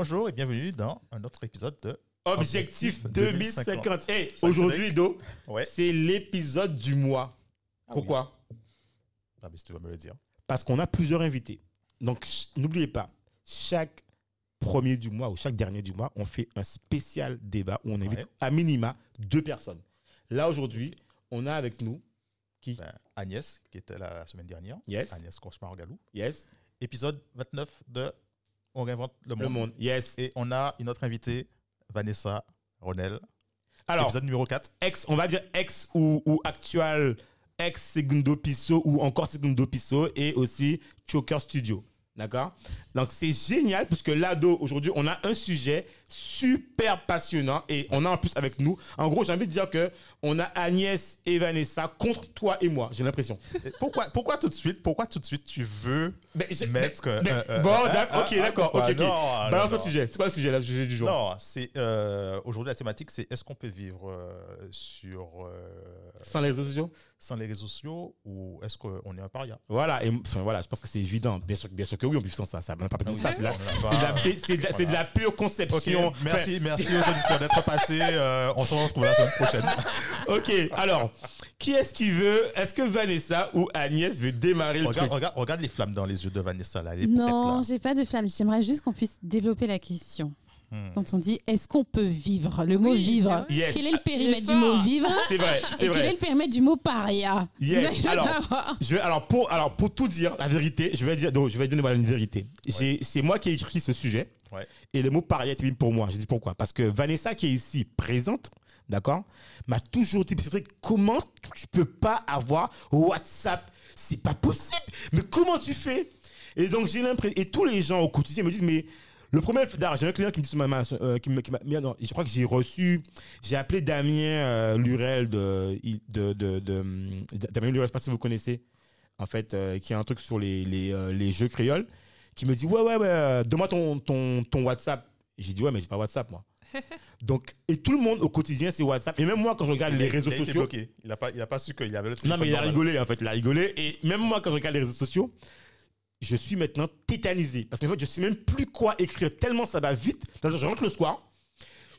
Bonjour et bienvenue dans un autre épisode de Objectif Objectif 2050. 2050. Hey, aujourd'hui, Do, Ouais. c'est l'épisode du mois. Ah Pourquoi? Ah, mais si tu vas me le dire. Parce qu'on a plusieurs invités. Donc, n'oubliez pas, chaque premier du mois ou chaque dernier du mois, on fait un spécial débat où on invite Ouais. à minima deux personnes. Là, aujourd'hui, on a avec nous qui? Ben, Agnès, qui était là la semaine dernière. Yes. Agnès Cauchemar-Galou. Yes. Épisode 29 de On réinvente le monde. Le monde. Yes. Et on a une autre invitée, Vanessa Ronel. Alors, épisode numéro 4. ex, on va dire ex ou, ou actual, ex Segundo Piso ou encore Segundo Piso et aussi Choker Studio. D'accord? Donc c'est génial parce que l'ado, aujourd'hui, on a un sujet super passionnant et on a en plus avec nous. En gros, j'ai envie de dire que on a Agnès et Vanessa contre toi et moi, j'ai l'impression. Pourquoi, pourquoi tout de suite Pourquoi tout de suite tu veux Mais mettre. mais- mais- euh, euh, bon, euh, d'accord, ok, euh, d'accord, ok, ok. Non, non, Balance le non. sujet. C'est quoi le sujet là, le sujet du jour? Non, c'est euh, aujourd'hui la thématique, c'est est-ce qu'on peut vivre sur Sans les réseaux sociaux? sans les réseaux sociaux ou est-ce qu'on est un paria? Voilà, et enfin, voilà, je pense que c'est évident. Bien sûr, bien sûr que oui, on vit sans ça. Ça de ça. C'est de la- de la bé- c'est de merci, merci aux auditeurs d'être passés. euh, on se retrouve la semaine prochaine. Ok, alors, qui est-ce qui veut Est-ce que Vanessa ou Agnès veut démarrer le Regarde, truc? regarde, regarde les flammes dans les yeux de Vanessa là. Peut-être Non, j'ai pas de flamme. J'aimerais juste qu'on puisse développer la question. Hmm. Quand on dit est-ce qu'on peut vivre? Le mot Oui, vivre. Yes. Quel est le périmètre du mot vivre? C'est vrai, Et quel est le périmètre du mot paria? Yes. Alors. Je vais, alors, pour, alors, pour tout dire, la vérité, je vais, dire, donc, je vais donner une vérité. J'ai- C'est moi qui ai écrit ce sujet. Et le mot paria était pour moi. J'ai dit pourquoi? Parce que Vanessa, qui est ici présente, d'accord, m'a toujours dit Cédric, comment tu peux pas avoir WhatsApp? C'est pas possible. Mais comment tu fais? Et donc, j'ai l'impression. Et tous les gens au quotidien me disent Mais. Le premier, j'ai un client qui me dit euh, non, je crois que j'ai reçu, j'ai appelé Damien euh, Lurel de, de, hum, Damien Lurel, je sais pas si vous connaissez, en fait, euh, qui a un truc sur les, euh, les jeux créoles, qui me dit ouais ouais ouais, euh, donne-moi ton, ton, ton WhatsApp. J'ai dit ouais mais j'ai pas WhatsApp moi. Donc et tout le monde au quotidien c'est WhatsApp et même moi quand je regarde Il les réseaux il a été sociaux, bloqué. Il n'a pas, il a pas su qu'il y avait le non téléphone mais il a rigolé en fait, il a rigolé et même moi quand je regarde les réseaux sociaux, je suis maintenant tétanisé parce qu'en fait je sais même plus quoi écrire tellement ça va vite. Je rentre le soir,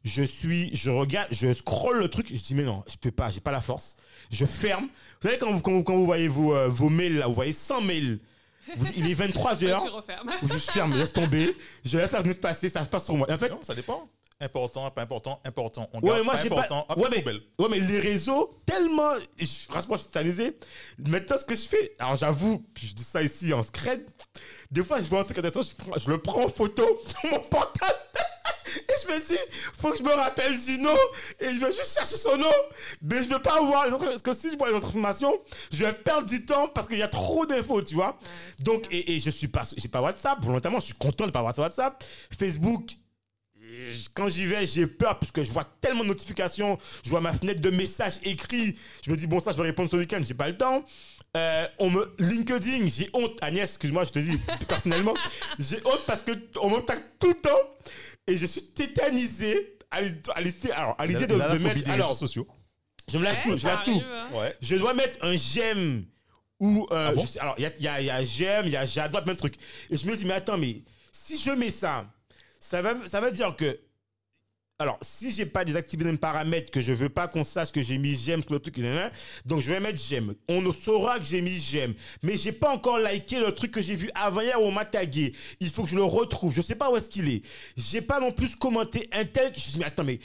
je suis, je regarde, je scrolle le truc, je dis mais non, je peux pas, j'ai pas la force. Je ferme. Vous savez quand vous, quand vous, quand vous voyez vos, euh, vos mails là, vous voyez 100 mails. Vous il est 23 Tu refermes. je ferme, laisse tomber, je laisse la fenêtre passer, ça se passe sur moi. Et en fait, Non, ça dépend. Important, pas important, important. On Ouais, garde moi, pas j'ai pas- important. Hop, Ouais, mais- poubelle. Ouais, mais les réseaux, tellement. je- Franchement, je suis tétanisé. Maintenant, ce que je fais, alors j'avoue, puis je dis ça ici en scred, des fois, je vois un truc intéressant, je, prends- je le prends en photo sur mon portable. Et je me dis, faut que je me rappelle du nom. Et je vais juste chercher son nom. Mais je veux pas voir les autres. Parce que si je vois les autres informations, je vais perdre du temps parce qu'il y a trop d'infos, tu vois. Donc, et, et je suis pas, j'ai pas WhatsApp. Volontairement, je suis content de pas avoir WhatsApp. Facebook, quand j'y vais, j'ai peur parce que je vois tellement de notifications, je vois ma fenêtre de messages écrits. Je me dis, bon, ça, je vais répondre ce week-end, j'ai pas le temps. Euh, on me, LinkedIn, j'ai honte. Agnès, excuse-moi, je te dis personnellement, j'ai honte parce qu'on me tag tout le temps et je suis tétanisé à l'idée alors, à de, mettre. des Alors, réseaux sociaux. je me lâche tout, je lâche tout. hein. Ouais. Je dois mettre un j'aime ou euh, Ah bon je sais- alors il y a, il y a- il y a j'aime, il y a j'adore plein de trucs. Et je me dis mais attends mais si je mets ça, ça va ça veut dire que alors, si j'ai pas désactivé un paramètre que je veux pas qu'on sache que j'ai mis j'aime sur le truc, donc je vais mettre j'aime. On ne saura que j'ai mis j'aime. Mais j'ai pas encore liké le truc que j'ai vu avant hier où on m'a tagué. Il faut que je le retrouve. Je sais pas où est-ce qu'il est. J'ai pas non plus commenté un tel. Je me dis, mais attends, mais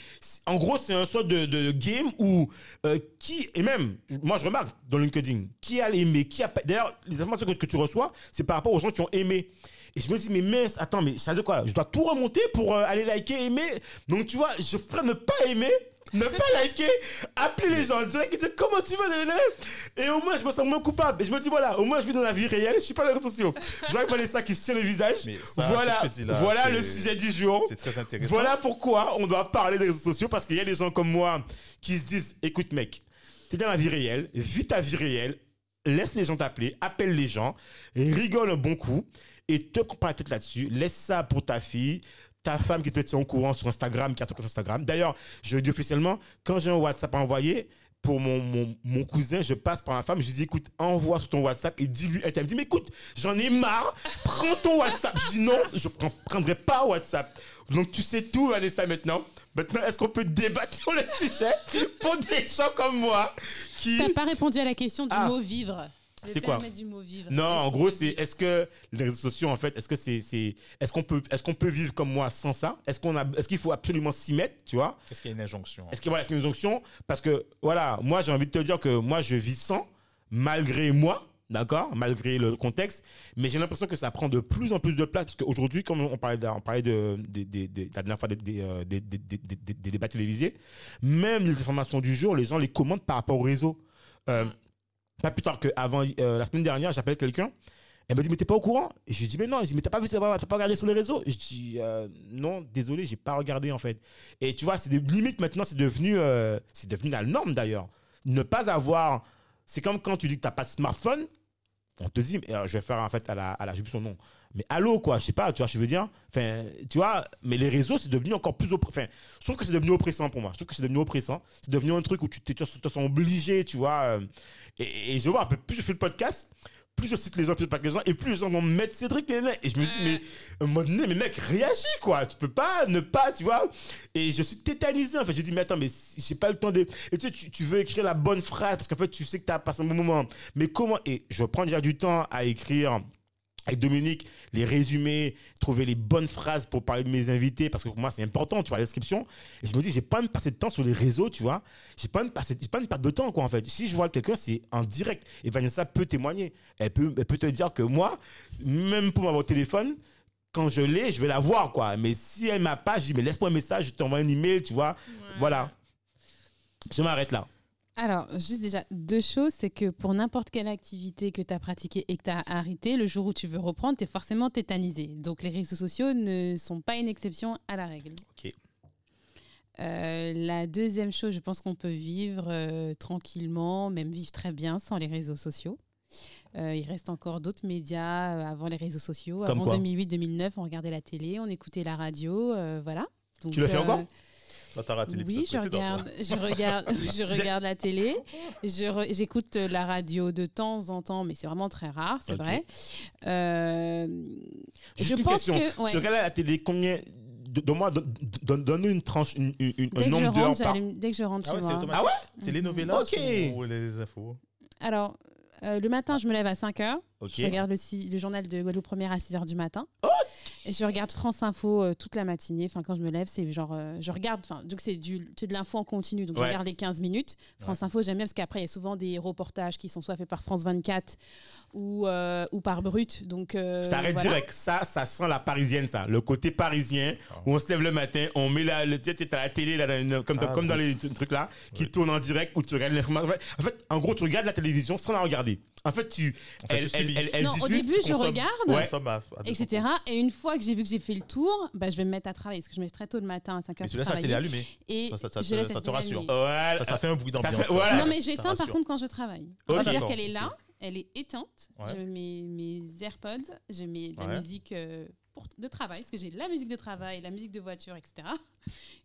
en gros, c'est un sort de, game où euh, qui, et même, moi je remarque dans LinkedIn, qui a aimé, qui a. D'ailleurs, les informations que tu reçois, c'est par rapport aux gens qui ont aimé. Et je me dis, mais mince, attends, mais ça veut dire quoi? Je dois tout remonter pour euh, aller liker, aimer? Donc, tu vois, je ferais ne pas aimer ne pas liker, appeler les gens en direct et dire comment tu vas, nanana? Et au moins, je me sens moins coupable. Et je me dis, voilà, au moins, je vis dans la vie réelle, je suis pas dans les réseaux sociaux. Je vois Vanessa qui se tient le visage. Ça, voilà, que là, voilà le sujet du jour. C'est très intéressant. Voilà pourquoi on doit parler des réseaux sociaux parce qu'il y a des gens comme moi qui se disent écoute mec, t'es dans la vie réelle, vis ta vie réelle, laisse les gens t'appeler, appelle les gens, rigole un bon coup et te prends pas la tête là-dessus. Laisse ça pour ta fille. Ta femme qui te tient au courant sur Instagram, qui a sur Instagram. D'ailleurs, je le dis officiellement, quand j'ai un WhatsApp à envoyer, pour mon, mon, mon cousin, je passe par ma femme, je lui dis écoute, envoie sur ton WhatsApp et dis-lui. Elle me dit mais écoute, j'en ai marre, prends ton WhatsApp. Je dis non, je ne prendrai pas WhatsApp. Donc tu sais tout, Vanessa, maintenant. Maintenant, est-ce qu'on peut débattre sur le sujet pour des gens comme moi qui. T'as pas répondu à la question du Ah. mot vivre. C'est quoi périmètre du mot vivre. Non, en gros, c'est est-ce que les réseaux sociaux, en fait, est-ce que c'est, c'est, est-ce qu'on peut, est-ce qu'on peut vivre comme moi sans ça? Est-ce qu'on a, est-ce qu'il faut absolument s'y mettre, tu vois? Est-ce qu'il y a une injonction Est-ce voilà, est-ce qu'il y a une onction Parce que voilà, moi j'ai envie de te dire que moi je vis sans, malgré moi, d'accord, malgré le contexte, mais j'ai l'impression que ça prend de plus en plus de place parce qu'aujourd'hui, comme on parlait, de, on parlait de, la dernière fois des, des, euh, des- débats télévisés, même les informations du jour, les gens les commandent par rapport au réseau. Euh, pas plus tard qu'avant, euh, la semaine dernière, j'appelais quelqu'un. Elle me dit, mais t'es pas au courant? Et je lui dis, mais non. Je dis, mais t'as pas vu, t'as pas, regardé sur les réseaux? Je dis, euh, non, désolé, j'ai pas regardé en fait. Et tu vois, c'est des limites maintenant, c'est devenu, euh, devenu la norme d'ailleurs. Ne pas avoir. C'est comme quand tu dis que t'as pas de smartphone, on te dit, euh, je vais faire en fait à la, à la, j'ai plus son nom. Mais allô, quoi, je sais pas, tu vois, je veux dire? Enfin, tu vois, mais les réseaux, c'est devenu encore plus. oppre- Enfin, je trouve que c'est devenu oppressant pour moi. Je trouve que c'est devenu oppressant. C'est devenu un truc où tu te sens obligé, tu vois. Et, et je vois, un peu plus je fais le podcast, plus je cite les gens, plus je parle les gens, et plus les gens vont me mettre Cédric, et, et je me dis, mais à un moment donné, mais mec, réagis, quoi. Tu peux pas ne pas, tu vois. Et je suis tétanisé, en fait. Je dis, mais attends, mais j'ai pas le temps de. Et tu sais, tu, tu veux écrire la bonne phrase, parce qu'en fait, tu sais que tu as passé un bon moment. Mais comment. Et je prends déjà du temps à écrire avec Dominique, les résumés, trouver les bonnes phrases pour parler de mes invités, parce que pour moi, c'est important, tu vois, la description. Et je me dis, j'ai pas me passer de temps sur les réseaux, tu vois. J'ai pas me passer, j'ai pas à me perdre de temps, quoi, en fait. Si je vois quelqu'un, c'est en direct. Et Vanessa peut témoigner. Elle peut, elle peut te dire que moi, même pour m'avoir au téléphone, quand je l'ai, je vais la voir, quoi. Mais si elle m'a pas, je dis, mais laisse-moi un message, je t'envoie un email, tu vois. Voilà. Je m'arrête là. Alors, juste déjà, deux choses, c'est que pour n'importe quelle activité que tu as pratiquée et que tu as arrêté, le jour où tu veux reprendre, tu es forcément tétanisé. Donc, les réseaux sociaux ne sont pas une exception à la règle. Ok. Euh, la deuxième chose, je pense qu'on peut vivre euh, tranquillement, même vivre très bien sans les réseaux sociaux. Euh, il reste encore d'autres médias avant les réseaux sociaux. Comme avant quoi 2008-2009, on regardait la télé, on écoutait la radio, voilà. Donc, Tu le fais encore? Oui, je regarde, je regarde, je regarde la télé, re- j'écoute la radio de temps en temps, mais c'est vraiment très rare, c'est vrai. Euh, Juste je une pense question. que ouais, Tu regardes la télé combien Donne-moi, donne- donne- donne-nous une tranche, une, une- une- un nombre d'heures par. dès que je rentre Ah chez ouais, moi. Ah ouais? Télénovelas Ok. ou les infos Alors, euh, le matin, je me lève à 5 heures. Ok. Je regarde le, le journal de Guadeloupe Première à 6 heures du matin. Et je regarde France Info euh, toute la matinée. Enfin, quand je me lève, c'est genre. euh, je regarde. Enfin, donc c'est du- c'est de l'info en continu. Donc, Ouais. je regarde les 15 minutes. France Info, j'aime bien parce qu'après, il y a souvent des reportages qui sont soit faits par France 24 ou, euh, ou par Brut. Donc. euh, Je t'arrête voilà. direct. Ça, ça sent la parisienne, ça. Le côté parisien, où on se lève le matin, on met la, le, tu sais, t'as la télé, là, dans une- comme, Ah, comme dans les trucs là, qui Ouais. tournent en direct, où tu regardes l'information. En fait, en gros, tu regardes la télévision sans la regarder. En fait, tu. En fait, elle, tu elle, subis. elle, elle Non, au début, je consomme- regarde. Ouais. Consomme à- à 200 etc. Et une fois que j'ai vu que j'ai fait le tour, bah, je vais me mettre à travailler parce que je me lève très tôt le matin à 5 heures Et celui-là, ça, c'est allumé. Et Ça, ça- ça je te- ça rassure. Ça, ça fait un bruit d'ambiance. voilà. Non, mais j'éteins par contre quand je travaille. C'est-à-dire qu'elle est là, elle est éteinte. Ouais. Je mets mes AirPods, je mets de la Ouais. musique euh, pour, de travail, parce que j'ai la musique de travail, la musique de voiture, etc.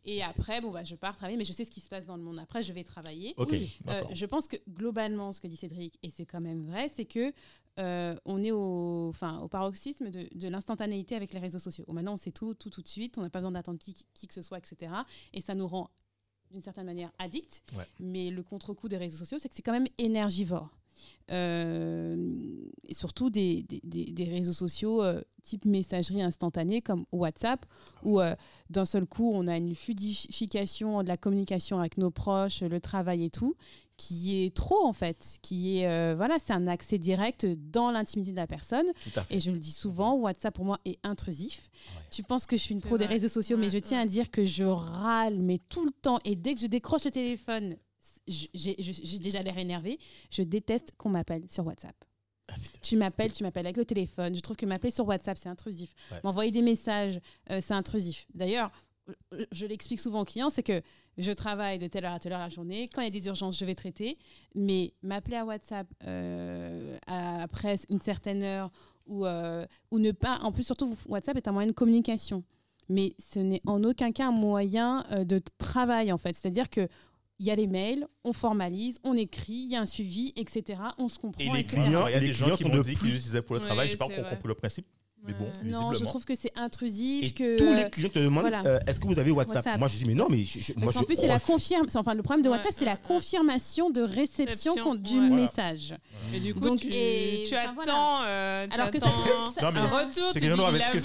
Et après, bon, bah, je pars travailler, mais je sais ce qui se passe dans le monde. Après, je vais travailler. Ok. Euh, je pense que globalement, ce que dit Cédric, et c'est quand même vrai, c'est que euh, on est au, enfin, au paroxysme de, de l'instantanéité avec les réseaux sociaux. Maintenant, on sait tout, tout, tout de suite. On n'a pas besoin d'attendre qui, qui que ce soit, etc. Et ça nous rend d'une certaine manière addict. Ouais. Mais le contre-coup des réseaux sociaux, c'est que c'est quand même énergivore. Euh, et surtout des, des- des- réseaux sociaux euh, type messagerie instantanée comme WhatsApp, où euh, d'un seul coup, on a une fluidification de la communication avec nos proches, le travail et tout, qui est trop en fait, qui est euh, voilà, c'est un accès direct dans l'intimité de la personne. Et je le dis souvent, WhatsApp pour moi est intrusif. Ouais. Tu penses que je suis une pro des réseaux sociaux, mais je tiens ouais. à dire que je râle, mais tout le temps. Et dès que je décroche le téléphone, j'ai déjà l'air énervé. Je déteste qu'on m'appelle sur WhatsApp. Ah. Tu m'appelles, tu m'appelles avec le téléphone. Je trouve que m'appeler sur WhatsApp, c'est intrusif. Ouais. M'envoyer des messages, euh, c'est intrusif. D'ailleurs, euh, je l'explique souvent aux clients, c'est que je travaille de telle heure à telle heure la journée. Quand il y a des urgences, je vais traiter. Mais m'appeler à WhatsApp euh, à- après une certaine heure ou, euh, ou ne pas... En plus, surtout, WhatsApp est un moyen de communication. Mais ce n'est en aucun cas un moyen euh, de travail, en fait. C'est-à-dire que il y a les mails, on formalise, on écrit, il y a un suivi, etc. On se comprend. Et les etc. clients- il y a des gens clients qui sont m'ont de dit qu'ils plus- l'utilisaient pour le travail. J'ai pas c'est encore vrai. compris le principe. Mais bon, Ouais. Non, je trouve que c'est intrusif, Et que... tous euh, les clients te demandent voilà. euh, est-ce que vous avez WhatsApp, WhatsApp. Moi, je dis mais non, mais je, je- moi, je plus, c'est la confirmation. Enfin, le problème de Ouais, WhatsApp, c'est la confirmation de réception du ouais. Message. Et du coup, Donc, tu, et- tu enfin, attends, euh, tu Alors que ça- Non, mais un retour. C'est tu que dis, non, avec ce que vu,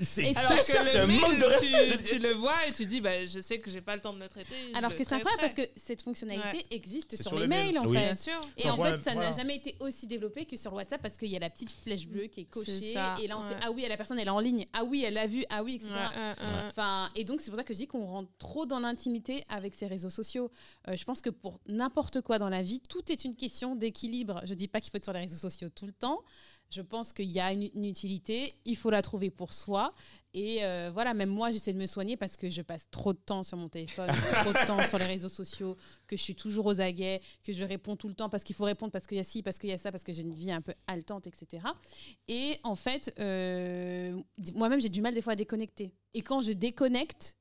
c'est. Et Alors que c'est un manque de respect. tu, le vois et tu dis, bah, je sais que j'ai pas le temps de le traiter. Alors que c'est incroyable parce que cette fonctionnalité existe sur, les mails, en Oui. Bien fait. sûr. Et en fait, ça n'a jamais été aussi développé que sur WhatsApp parce qu'il y a la petite flèche bleue qui est cochée. Et là, on sait, ah oui, la personne, elle est en ligne. Ah oui, elle l'a vu. Ah oui, etc. Enfin, et donc, c'est pour ça que je dis qu'on rentre trop dans l'intimité avec ces réseaux sociaux. Euh, je pense que pour n'importe quoi dans la vie, tout est une question d'équilibre. Je dis pas qu'il faut être sur les réseaux sociaux tout le temps. Je pense qu'il y a une, une utilité, il faut la trouver pour soi. Et euh, voilà, même moi, j'essaie de me soigner parce que je passe trop de temps sur mon téléphone, trop de temps sur les réseaux sociaux, que je suis toujours aux aguets, que je réponds tout le temps parce qu'il faut répondre, parce qu'il y a ci, parce qu'il y a ça, parce que j'ai une vie un peu haletante, etc. Et en fait, euh, moi-même, j'ai du mal des fois à déconnecter. Et quand je déconnecte,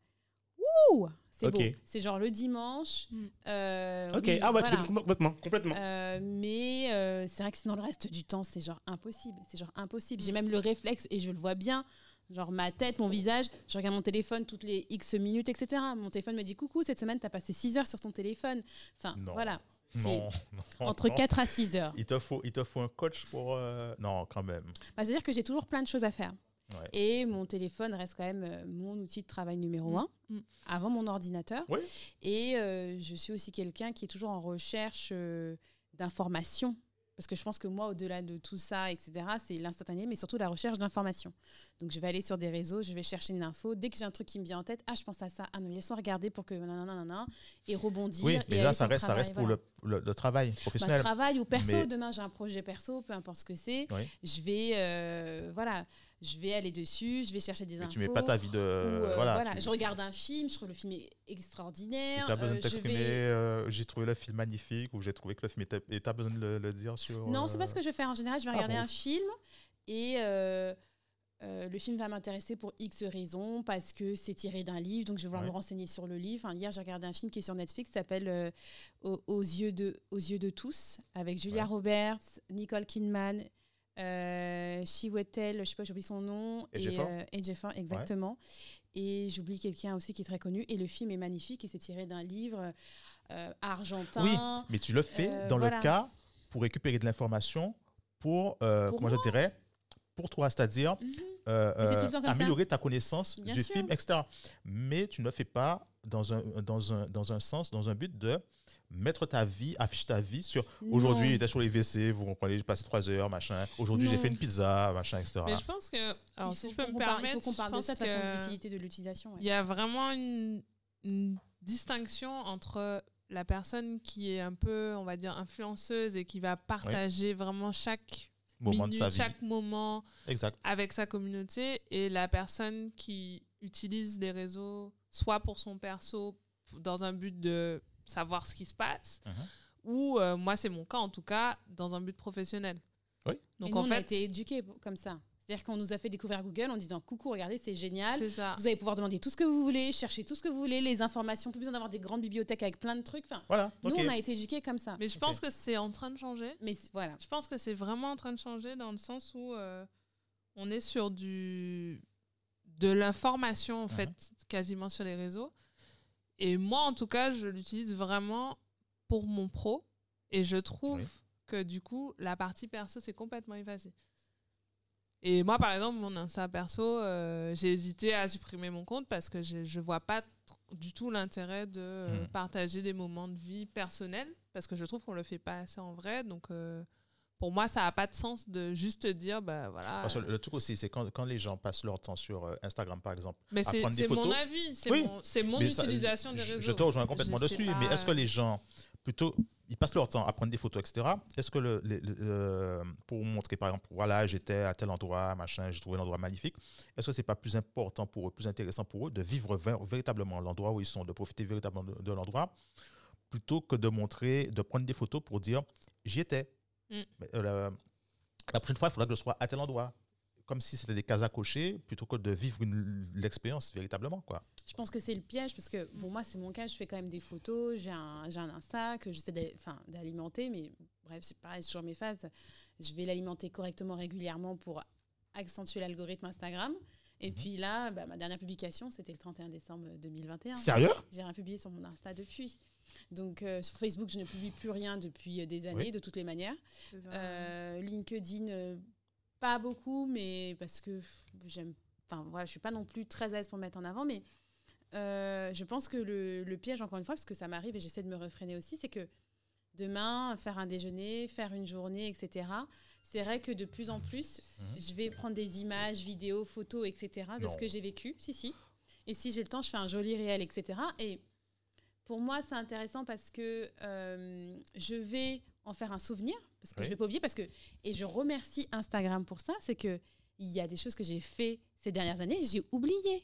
wouh, c'est Ok. beau. C'est genre le dimanche. Mm. euh, Ok, oui, ah ouais, tu voilà. complètement, complètement. Euh, mais euh, c'est vrai que sinon le reste du temps, c'est genre impossible. C'est genre impossible. J'ai même le réflexe et je le vois bien. Genre ma tête, mon visage, je regarde mon téléphone toutes les X minutes, etc. Mon téléphone me dit coucou, cette semaine, tu as passé 6 heures sur ton téléphone. Enfin, Non. voilà. Non, non, entre non. 4 à 6 heures. Il te faut, il te faut un coach pour. euh, Non, quand même. Bah, C'est-à-dire que j'ai toujours plein de choses à faire. Ouais. Et mon téléphone reste quand même euh, mon outil de travail numéro Mm. un, Mm. avant mon ordinateur. Oui. Et euh, je suis aussi quelqu'un qui est toujours en recherche euh, d'informations. Parce que je pense que moi, au-delà de tout ça, etc., c'est l'instantané, mais surtout la recherche d'informations. Donc, je vais aller sur des réseaux, je vais chercher une info. Dès que j'ai un truc qui me vient en tête, ah, je pense à ça. Ah non, laisse-moi regarder pour que. nanana, nanana, et rebondir. Oui, mais là, ça reste, ça reste pour le, le, le travail Bah, professionnel. travail ou perso, Mais- demain j'ai un projet perso, peu importe ce que c'est, Oui. je vais euh, voilà, je vais aller dessus, je vais chercher des Mais infos. tu mets pas ta vie de. ou, euh, voilà. voilà, tu- je regarde un film, je trouve le film est tu extraordinaire. as besoin euh, de t'exprimer. vais- euh, j'ai trouvé le film magnifique ou j'ai trouvé que le film était. Et tu as besoin de le, le dire sur. Non, c'est euh, pas ce que je vais faire en général. Je vais Ah regarder bon. un film et euh, euh, le film va m'intéresser pour X raisons parce que c'est tiré d'un livre, donc je vais vouloir Ouais. me renseigner sur le livre. Enfin, hier, j'ai regardé un film qui est sur Netflix, qui s'appelle euh, aux, aux yeux de aux yeux de tous, avec Julia Ouais. Roberts, Nicole Kidman. Euh, Chiwetel, je sais pas, j'oublie son nom, et euh, Ejiofor, exactement. Et j'oublie quelqu'un aussi qui est très connu. Et le film est magnifique et c'est tiré d'un livre euh, argentin. Oui, mais tu le fais Euh, dans voilà. le cas pour récupérer de l'information pour, euh, Pour comment je dirais, pour toi, c'est-à-dire Mhm. euh, euh, ça. améliorer ta connaissance Bien du sûr. film, etc. Mais tu ne le fais pas dans un, dans un, dans un sens, dans un but de mettre ta vie, afficher ta vie sur aujourd'hui, j'étais sur les WC, vous comprenez, j'ai passé trois heures, machin. Aujourd'hui, j'ai fait une pizza, machin, etc. Mais je pense que, alors si je peux me permettre, il faut qu'on parle de ça de façon, de l'utilité de l'utilisation. ouais. il y a vraiment une, une distinction entre la personne qui est un peu, on va dire, influenceuse et qui va partager vraiment chaque Moment de minute, sa vie. chaque moment Exact. avec sa communauté et la personne qui utilise les réseaux soit pour son perso dans un but de savoir ce qui se passe Mhm. ou euh, moi c'est mon cas en tout cas dans un but professionnel. Oui. Donc nous, en on a fait été éduqués comme ça. C'est-à-dire qu'on nous a fait découvrir Google en disant coucou, regardez, c'est génial. c'est ça. Vous allez pouvoir demander tout ce que vous voulez, chercher tout ce que vous voulez, les informations, plus besoin d'avoir des grandes bibliothèques avec plein de trucs. Enfin, Voilà. nous, on a été éduqués comme ça. Mais je pense que c'est en train de changer. Mais voilà. Je pense que c'est vraiment en train de changer dans le sens où euh, on est sur du de l'information en Mhm. fait quasiment sur les réseaux. Et moi en tout cas, je l'utilise vraiment pour mon pro et je trouve Oui. que du coup la partie perso c'est complètement effacé. Et moi, par exemple, mon Insta perso, euh, j'ai hésité à supprimer mon compte parce que je ne vois pas du tout l'intérêt de euh, Mhm. partager des moments de vie personnels parce que je trouve qu'on le fait pas assez en vrai. Donc, euh, pour moi, ça n'a pas de sens de juste dire, bah voilà. Parce que le truc aussi, c'est quand, quand les gens passent leur temps sur euh, Instagram, par exemple. Mais à c'est prendre des c'est mon avis, c'est Oui. mon, mon ça, utilisation des réseaux. Je te rejoins complètement Je dessus, mais est-ce que les gens, plutôt, ils passent leur temps à prendre des photos, etc. Est-ce que le, le- le- euh, pour montrer, par exemple, voilà, j'étais à tel endroit, machin, j'ai trouvé l'endroit magnifique, est-ce que c'est pas plus important pour eux, plus intéressant pour eux de vivre véritablement l'endroit où ils sont, de profiter véritablement de, de l'endroit, plutôt que de montrer, de prendre des photos pour dire j'y étais? Mm. Mais, euh, la, la prochaine fois, il faudra que je sois à tel endroit. Comme si c'était des cases à cocher, plutôt que de vivre l'expérience véritablement. Quoi. Je pense que c'est le piège parce que bon, moi, c'est mon cas. Je fais quand même des photos. J'ai un, j'ai un Insta que j'essaie d'alimenter. Mais bref, c'est pareil, c'est toujours mes phases. Je vais l'alimenter correctement, régulièrement pour accentuer l'algorithme Instagram. Et Mhm. puis là, bah, ma dernière publication, c'était le 31 décembre 2021. Sérieux? J'ai rien publié sur mon Insta depuis. Donc euh, sur Facebook, je ne publie plus rien depuis euh, des années, Oui. de toutes les manières. Euh, LinkedIn, pas beaucoup, mais parce que j'aime. Enfin, voilà, je suis pas non plus très à l'aise pour me mettre en avant, mais euh, je pense que le, le piège, encore une fois, parce que ça m'arrive et j'essaie de me refréner aussi, c'est que demain, faire un déjeuner, faire une journée, etc., c'est vrai que de plus en plus, Mhm. je vais prendre des images, vidéos, photos, etc., de Non. ce que j'ai vécu. Si, si. Et si j'ai le temps, je fais un joli réel, etc. Et pour moi, c'est intéressant parce que euh, je vais en faire un souvenir, parce que Oui. je vais pas oublier, parce que et je remercie Instagram pour ça, c'est que il y a des choses que j'ai fait ces dernières années, j'ai oublié.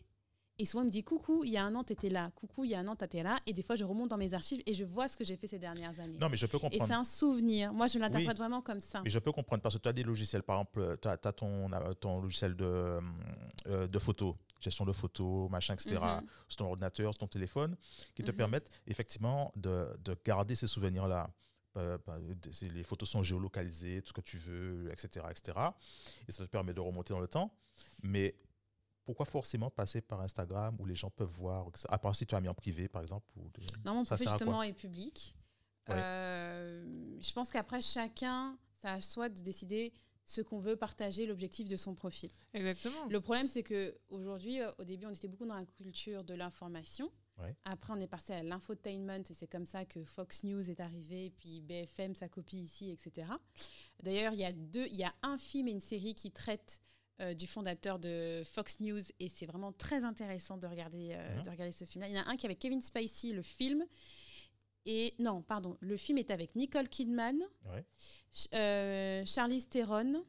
Et souvent, il me dit coucou, il y a un an, tu étais là. Coucou, il y a un an, tu étais là. Et des fois, je remonte dans mes archives et je vois ce que j'ai fait ces dernières années. Non, mais je peux et comprendre. c'est un souvenir. Moi, je l'interprète Oui. vraiment comme ça. Mais je peux comprendre parce que tu as des logiciels, par exemple, tu as, ton, euh, ton logiciel de, euh, de photos, gestion de photos, machin, etc., Mhm. sur ton ordinateur, sur ton téléphone, qui te Mhm. permettent effectivement de, de garder ces souvenirs-là. Euh, bah, les photos sont géolocalisées, tout ce que tu veux, etc., etc. Et ça te permet de remonter dans le temps. Mais pourquoi forcément passer par Instagram où les gens peuvent voir, à part si tu as mis en privé, par exemple ou de- Non, mon profil justement est public. Ouais. Euh, je pense qu'après, chacun, ça à soi de décider ce qu'on veut partager, l'objectif de son profil. Exactement. Le problème, c'est que aujourd'hui, euh, au début, on était beaucoup dans la culture de l'information. Ouais. Après, on est passé à l'infotainment et c'est comme ça que Fox News est arrivé, puis BFM, sa copie ici, etc. D'ailleurs, il y a deux, il y a un film et une série qui traitent euh, du fondateur de Fox News et c'est vraiment très intéressant de regarder, euh, Mhm. de regarder ce film-là. Il y en a un qui est avec Kevin Spacey, le film. Et non, pardon, le film est avec Nicole Kidman, Ouais. Euh, Charlize Theron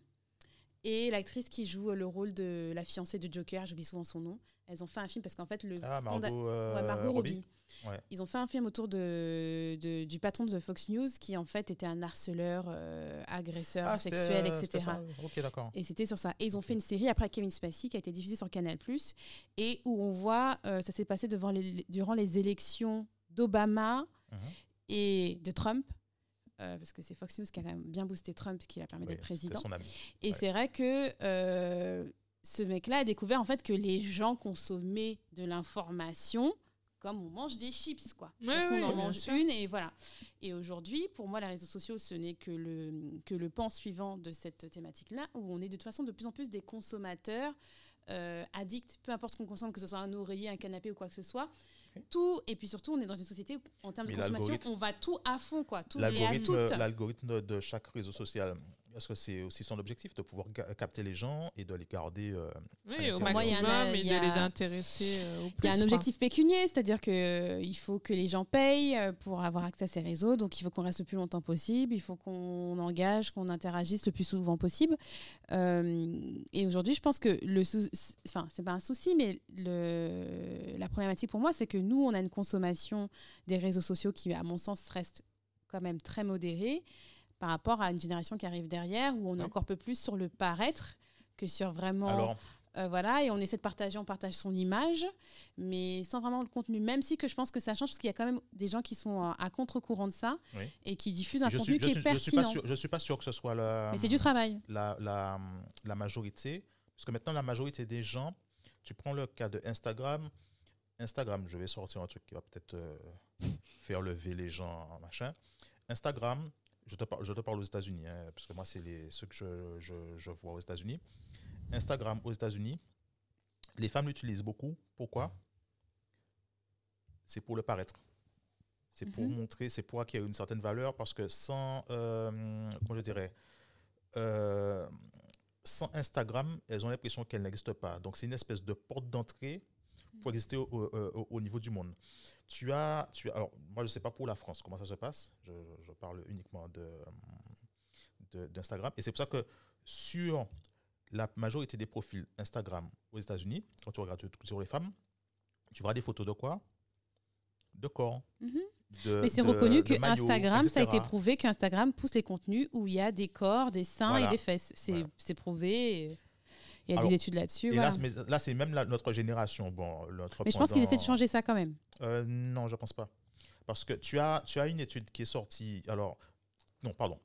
et l'actrice qui joue le rôle de la fiancée de Joker, j'oublie souvent son nom. Elles ont fait un film parce qu'en fait le Ah, Margot, euh, Ouais, Margot Robbie. Robbie. Ouais. Ils ont fait un film autour de, de- du patron de Fox News qui en fait était un harceleur, euh, agresseur Ah, sexuel, etc. ça Ok, d'accord. Et c'était sur ça. Et ils ont fait une série après Kevin Spacey qui a été diffusée sur Canal+, et où on voit, euh, ça s'est passé devant les, durant les élections d'Obama Mhm. et de Trump, euh, parce que c'est Fox News qui a quand même bien boosté Trump, qui l'a permis Oui, d'être président. son ami. Et Ouais. c'est vrai que euh, ce mec-là a découvert en fait que les gens consommaient de l'information comme on mange des chips, quoi. Ouais, Donc, ouais, on en mange sûr. une et voilà. Et aujourd'hui, pour moi, les réseaux sociaux, ce n'est que le, que le pan suivant de cette thématique-là, où on est de toute façon de plus en plus des consommateurs euh, addicts, peu importe ce qu'on consomme, que ce soit un oreiller, un canapé ou quoi que ce soit. Tout, et puis surtout, on est dans une société où, en termes de consommation, on va tout à fond, quoi. Tout. l'algorithme de chaque réseau social, est-ce que c'est aussi son objectif de pouvoir capter les gens et de les garder euh, Oui, au maximum a- et a- de les intéresser euh, au plus. Il y a un quoi. objectif pécunier, c'est-à-dire qu'il faut que les gens payent euh, pour avoir accès à ces réseaux, donc il faut qu'on reste le plus longtemps possible, il faut qu'on engage, qu'on interagisse le plus souvent possible. Euh, et aujourd'hui, je pense que le enfin, c'est pas un souci, mais le, la problématique pour moi, c'est que nous, on a une consommation des réseaux sociaux qui, à mon sens, reste quand même très modérée par rapport à une génération qui arrive derrière, où on est Oui. encore peu plus sur le paraître que sur vraiment Alors, euh, voilà, et on essaie de partager, on partage son image, mais sans vraiment le contenu. Même si que je pense que ça change, parce qu'il y a quand même des gens qui sont euh, à contre-courant de ça Oui. et qui diffusent un je contenu suis, qui est suis pertinent. je suis pas sûr que ce soit la, mais c'est du travail. la, la, la majorité. Parce que maintenant, la majorité des gens, tu prends le cas de Instagram. Instagram, je vais sortir un truc qui va peut-être euh, faire lever les gens, machin. Instagram, je te, par- je te parle aux États-Unis, hein, parce que moi, c'est les- ceux que je, je- je vois aux États-Unis. Instagram aux États-Unis, les femmes l'utilisent beaucoup. Pourquoi? C'est pour le paraître. C'est pour Mhm. montrer, c'est pour acquérir une certaine valeur, parce que sans, euh, comment je dirais, euh, sans Instagram, elles ont l'impression qu'elles n'existent pas. Donc, c'est une espèce de porte d'entrée pour exister au, au- au- au niveau du monde. Tu as, tu as, alors, moi, je ne sais pas pour la France comment ça se passe? Je, je parle uniquement de, d'Instagram. Et c'est pour ça que sur la majorité des profils Instagram aux États-Unis, quand tu regardes sur les femmes, tu verras des photos de quoi? De corps. Mhm. de- Mais c'est reconnu que Instagram, ça a été prouvé qu'Instagram pousse les contenus où il y a des corps, des seins Voilà. et des fesses. C'est Voilà. prouvé. et Il y a Alors, des études là-dessus. Et voilà. là, c'est même la- notre génération. Bon, notre Mais je pense qu'ils essaient de changer ça quand même. Euh, non, je pense pas. Parce que tu as, tu as une étude qui est sortie. Alors, non, pardon.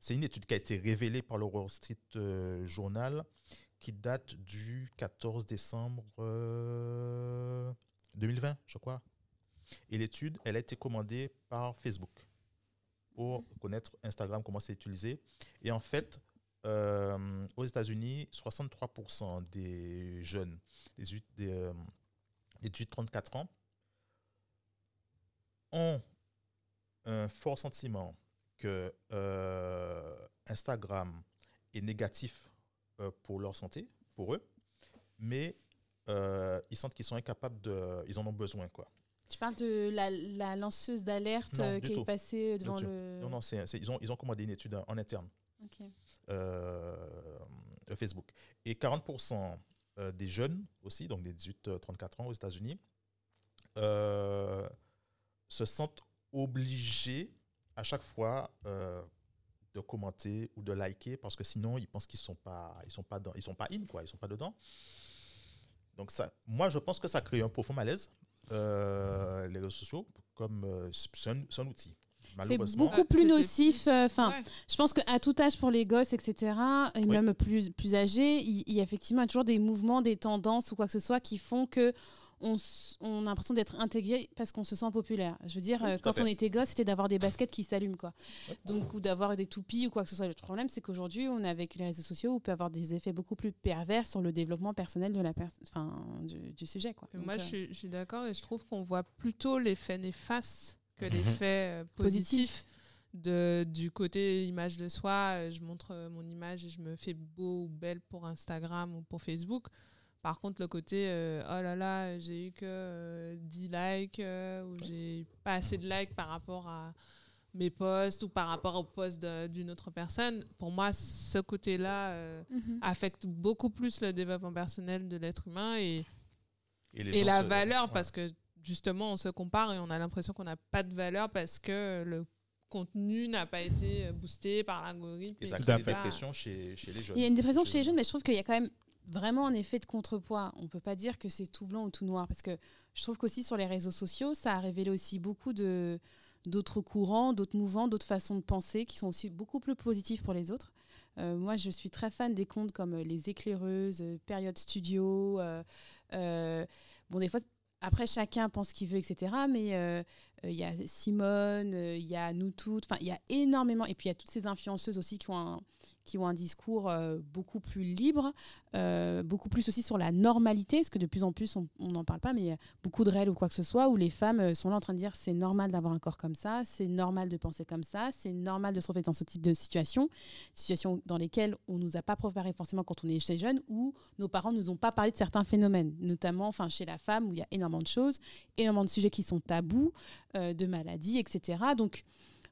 C'est une étude qui a été révélée par le Wall Street euh, Journal qui date du 14 décembre euh, 2020, je crois. Et l'étude, elle a été commandée par Facebook pour connaître Instagram, comment c'est utilisé. Et en fait, euh, aux États-Unis, 63% des jeunes, des, huit- des, euh, des 18-34 ans, ont un fort sentiment que euh, Instagram est négatif pour leur santé, pour eux, mais ils sentent qu'ils sont incapables de... Ils en ont besoin, quoi. Tu parles de la, la lanceuse d'alerte qui est passée devant le. Non, non, c'est- ils, ont, ils ont commandé une étude en, en interne, Euh, euh, Facebook. Et 40% euh, des jeunes aussi, donc des 18-34 ans aux États-Unis, euh, se sentent obligés à chaque fois euh, de commenter ou de liker parce que sinon ils pensent qu'ils sont pas sont pas dans, ils sont pas in quoi ils sont pas dedans. Donc moi je pense que ça crée un profond malaise euh, les réseaux sociaux comme euh, c'est un outil C'est beaucoup plus nocif. euh, Enfin, Ouais. je pense qu'à tout âge pour les gosses, etc., et Oui. même plus, plus âgés, il, il y a effectivement toujours des mouvements, des tendances ou quoi que ce soit qui font que on, a l'impression d'être intégré parce qu'on se sent populaire. Je veux dire, Oui, euh, quand on était gosse, c'était d'avoir des baskets qui s'allument, quoi. Donc, ou d'avoir des toupies ou quoi que ce soit. Le problème, c'est qu'aujourd'hui, on est avec les réseaux sociaux où on peut avoir des effets beaucoup plus pervers sur le développement personnel de la pers- enfin, du, du sujet, quoi. Donc, moi, euh, je suis, je suis d'accord et je trouve qu'on voit plutôt l'effet néfaste que Mhm. l'effet euh, Positif. positif. De, du côté image de soi, euh, je montre euh, mon image et je me fais beau ou belle pour Instagram ou pour Facebook. Par contre, le côté euh, oh là là, j'ai eu que euh, 10 likes euh, ou j'ai pas assez de likes par rapport à mes posts ou par rapport aux posts d'une autre personne, pour moi, ce côté-là euh, mhm. affecte beaucoup plus le développement personnel de l'être humain et et, la valeur parce que justement on se compare et on a l'impression qu'on n'a pas de valeur parce que le contenu n'a pas été boosté par l'algorithme. et ça crée une dépression chez, chez les jeunes Il y a une dépression chez les jeunes, mais je trouve qu'il y a quand même vraiment un effet de contrepoids. On peut pas dire que c'est tout blanc ou tout noir, parce que je trouve qu'aussi sur les réseaux sociaux, ça a révélé aussi beaucoup de d'autres courants, d'autres mouvements, d'autres façons de penser qui sont aussi beaucoup plus positifs pour les autres. Euh, moi, je suis très fan des comptes comme Les Éclaireuses, euh, Période Studio. euh, euh, bon, des fois, après, chacun pense ce qu'il veut, etc. Mais euh, il y a Simone, euh, il y a nous toutes, enfin, il y a énormément. Et puis, il y a toutes ces influenceuses aussi qui ont un, qui ont un discours euh, beaucoup plus libre, euh, beaucoup plus aussi sur la normalité, parce que de plus en plus, on n'en parle pas, mais il y a beaucoup de réels ou quoi que ce soit, où les femmes euh, sont là en train de dire c'est normal d'avoir un corps comme ça, c'est normal de penser comme ça, c'est normal de se retrouver dans ce type de situation, situations dans lesquelles on nous a pas préparé forcément quand on est chez jeune, ou nos parents nous ont pas parlé de certains phénomènes, notamment chez la femme, où il y a énormément de choses, énormément de sujets qui sont tabous, euh, de maladies, etc. Donc,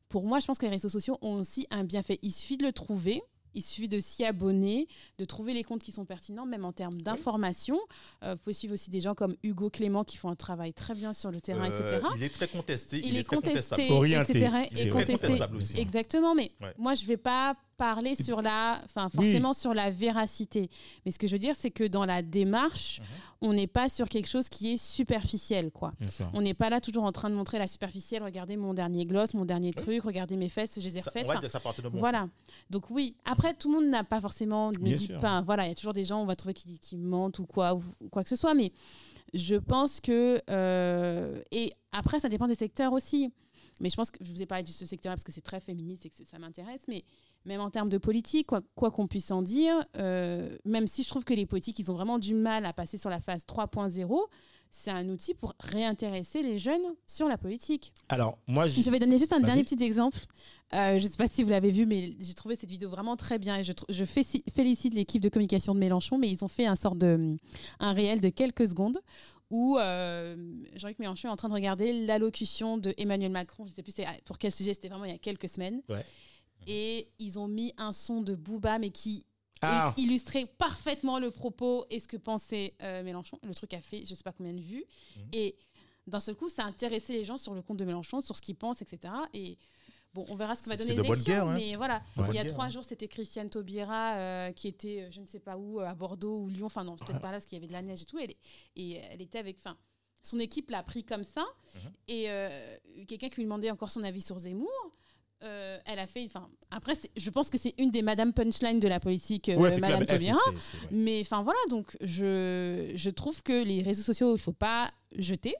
pour moi, je pense que les réseaux sociaux ont aussi un bienfait. Il suffit de le trouver. Il suffit de s'y abonner, de trouver les comptes qui sont pertinents, même en termes d'information. Euh, vous pouvez suivre aussi des gens comme Hugo Clément qui font un travail très bien sur le terrain, Euh, etc. il est très contesté Il, est contesté, contestable. Orienté. etc. Il Et est contesté. contestable aussi. Exactement, mais Ouais. moi, je ne vais pas parler sur la, enfin, forcément sur la véracité. Mais ce que je veux dire, c'est que dans la démarche, Mhm. on n'est pas sur quelque chose qui est superficiel, quoi. On n'est pas là toujours en train de montrer la superficielle. Regardez mon dernier gloss, mon dernier Oui. truc, regardez mes fesses, je les ai Ça- refaites. voilà. Donc oui, après tout le monde n'a pas forcément ne dit pas. Voilà, il y a toujours des gens on va trouver qui, qui mentent ou quoi ou, ou quoi que ce soit, mais je pense que euh, et après ça dépend des secteurs aussi. Mais je pense que je vous ai parlé de ce secteur parce que c'est très féministe et que ça m'intéresse. Mais même en termes de politique, quoi qu'on puisse en dire, euh, même si je trouve que les politiques, ils ont vraiment du mal à passer sur la phase 3.0, c'est un outil pour réintéresser les jeunes sur la politique. Alors, moi, Je vais donner juste un dernier petit exemple. Euh, je ne sais pas si vous l'avez vu, mais j'ai trouvé cette vidéo vraiment très bien et je, tr- je fé- félicite l'équipe de communication de Mélenchon, mais ils ont fait un sort de un réel de quelques secondes où euh, Jean-Luc Mélenchon est en train de regarder l'allocution de Emmanuel Macron. Je ne sais plus pour quel sujet, c'était vraiment il y a quelques semaines. Ouais. Et ils ont mis un son de Booba, mais qui Ah. il- illustrait parfaitement le propos et ce que pensait euh, Mélenchon. Le truc a fait je sais pas combien de vues. Mhm. Et d'un seul coup, ça a intéressé les gens sur le compte de Mélenchon, sur ce qu'ils pensent, etc. Et bon, on verra ce que va donner bonne l'élection. guerre, hein. Mais voilà, il y a guerre, trois hein. jours, c'était Christiane Taubira euh, qui était, euh, je ne sais pas où, à Bordeaux ou Lyon. Enfin non, peut-être pas là parce qu'il y avait de la neige et tout. Est- et elle était avec, enfin, son équipe l'a pris comme ça. Mhm. Et euh, quelqu'un qui lui demandait encore son avis sur Zemmour. Euh, elle a fait, enfin, après, je pense que c'est une des Madame Punchline de la politique, euh, Ouais, Madame mais, Taubira. Mais enfin voilà, donc je, je trouve que les réseaux sociaux, il faut pas jeter.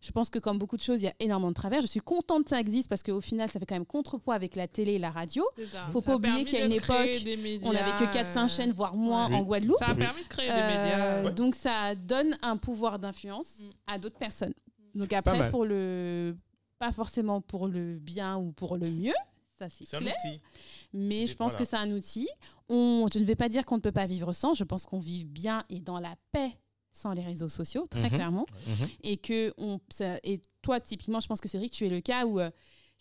Je pense que comme beaucoup de choses, il y a énormément de travers. Je suis contente que ça existe parce qu'au final, ça fait quand même contrepoids avec la télé et la radio. Ça. Faut Ça pas a oublier permis qu'il y a de une époque, médias, On n'avait que 4-5 euh, chaînes, voire moins Oui. en Guadeloupe. Ça a permis de créer des Euh, médias. Ouais. Donc ça donne un pouvoir d'influence Mm. à d'autres personnes. Donc Pas après, pour le, pas forcément pour le bien ou pour le mieux, ça c'est C'est un clair. outil. Mais je pense Voilà. que c'est un outil. On, je ne vais pas dire qu'on ne peut pas vivre sans. Je pense qu'on vit bien et dans la paix sans les réseaux sociaux, très Mhm. clairement. Mhm. Et que on, ça- et toi, typiquement, je pense que Cédric, tu es le cas où euh,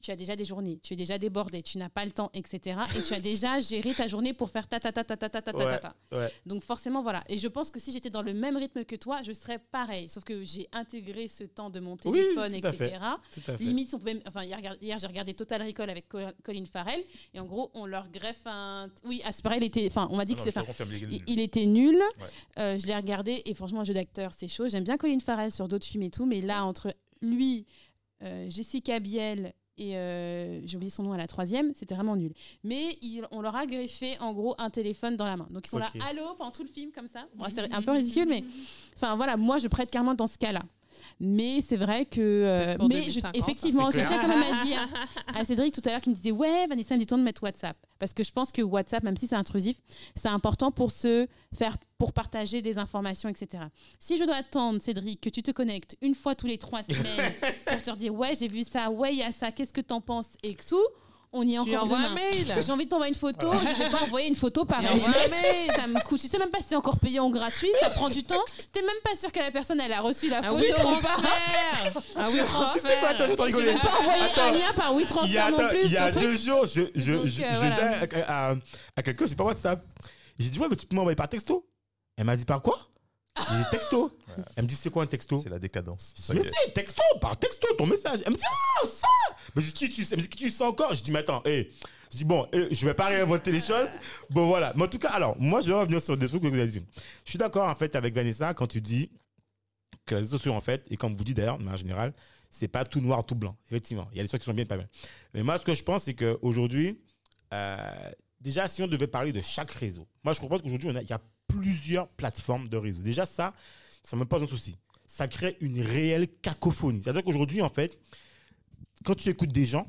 tu as déjà des journées, tu es déjà débordé, tu n'as pas le temps, etc. Et tu as déjà géré ta journée pour faire ta ta ta ta ta ta ta ta ta, Ouais. ta. Ouais. Donc forcément, voilà. Et je pense que si j'étais dans le même rythme que toi, je serais pareil. Sauf que j'ai intégré ce temps de mon Oui, téléphone, tout à fait. etc. Tout à fait. Limite, on pouvait, enfin, hier, hier, j'ai regardé Total Recall avec Co- Colin Farrell, et en gros, on leur greffe un. Oui, à ce pareil, il était. Enfin, on m'a dit Non, que c'est. Il, il était nul. Euh, je l'ai regardé et franchement, un jeu d'acteur, c'est chaud. J'aime bien Colin Farrell sur d'autres films et tout, mais là, entre lui, euh, Jessica Biel et euh, j'ai oublié son nom à la troisième, c'était vraiment nul. Mais il- on leur a greffé en gros un téléphone dans la main. Donc ils sont Ok. là, allô, pendant tout le film comme ça. Bon, c'est un peu ridicule, mais enfin voilà, moi je prête carrément dans ce cas-là. Mais c'est vrai que. euh, mais je- 2050, effectivement, tiens clair. quand même à dire à Cédric tout à l'heure qui me disait Ouais, Vanessa, me dit de mettre WhatsApp. Parce que je pense que WhatsApp, même si c'est intrusif, c'est important pour se faire, pour partager des informations, etc. Si je dois attendre, Cédric, que tu te connectes une fois tous les trois semaines pour te dire Ouais, j'ai vu ça, ouais, il y a ça, qu'est-ce que t'en penses et que tout, on y est Tu encore demain. un mail. J'ai envie de t'envoyer une photo, je vais pas envoyer une photo par Tu SMS. Ça me coûte. Je sais même pas si c'est encore payé en gratuit, ça prend du temps. T'es même pas sûr que la personne elle a reçu la photo oui ou pas. transfert. Un oui Tu sais quoi, attends, je vais transfert. pas envoyer Attends. un lien par Il y WeTransfer a, non plus. il y a deux jours, je, je, Donc, je, euh, je voilà. disais à, à- à quelqu'un, je sais pas WhatsApp. J'ai dit, ouais, mais tu peux m'envoyer par texto. Elle m'a dit, par quoi? J'ai dit, texto. Elle me dit, c'est quoi un texto? C'est la décadence. Mais est. c'est texto, par texto, ton message. Elle me dit, ah, ça Mais qui tu sais? Dit, qui tu encore? Je dis, mais attends, hé. Je dis, bon, je vais pas réinventer les choses. Bon, voilà. Mais en tout cas, alors, moi, je vais revenir sur des trucs que vous avez dit. Je suis d'accord, en fait, avec Vanessa quand tu dis que les réseaux sociaux, en fait, et comme vous dites d'ailleurs, mais en général, c'est pas tout noir, tout blanc. Effectivement, il y a des choses qui sont bien, pas bien. Mais moi, ce que je pense, c'est qu'aujourd'hui, euh, déjà, si on devait parler de chaque réseau, moi, je comprends qu'aujourd'hui, il y a plusieurs plateformes de réseau. Déjà, ça, ça me pose un souci. Ça crée une réelle cacophonie. C'est-à-dire qu'aujourd'hui, en fait, quand tu écoutes des gens,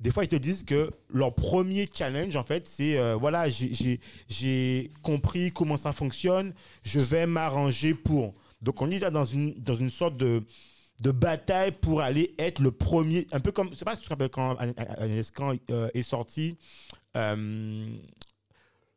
des fois, ils te disent que leur premier challenge, en fait, c'est euh, voilà, j'ai- compris comment ça fonctionne, je vais m'arranger pour. Donc, on est déjà dans une, dans une sorte de, de bataille pour aller être le premier. Un peu comme, je sais pas si tu te rappelles quand, Agnès, euh, est sorti euh,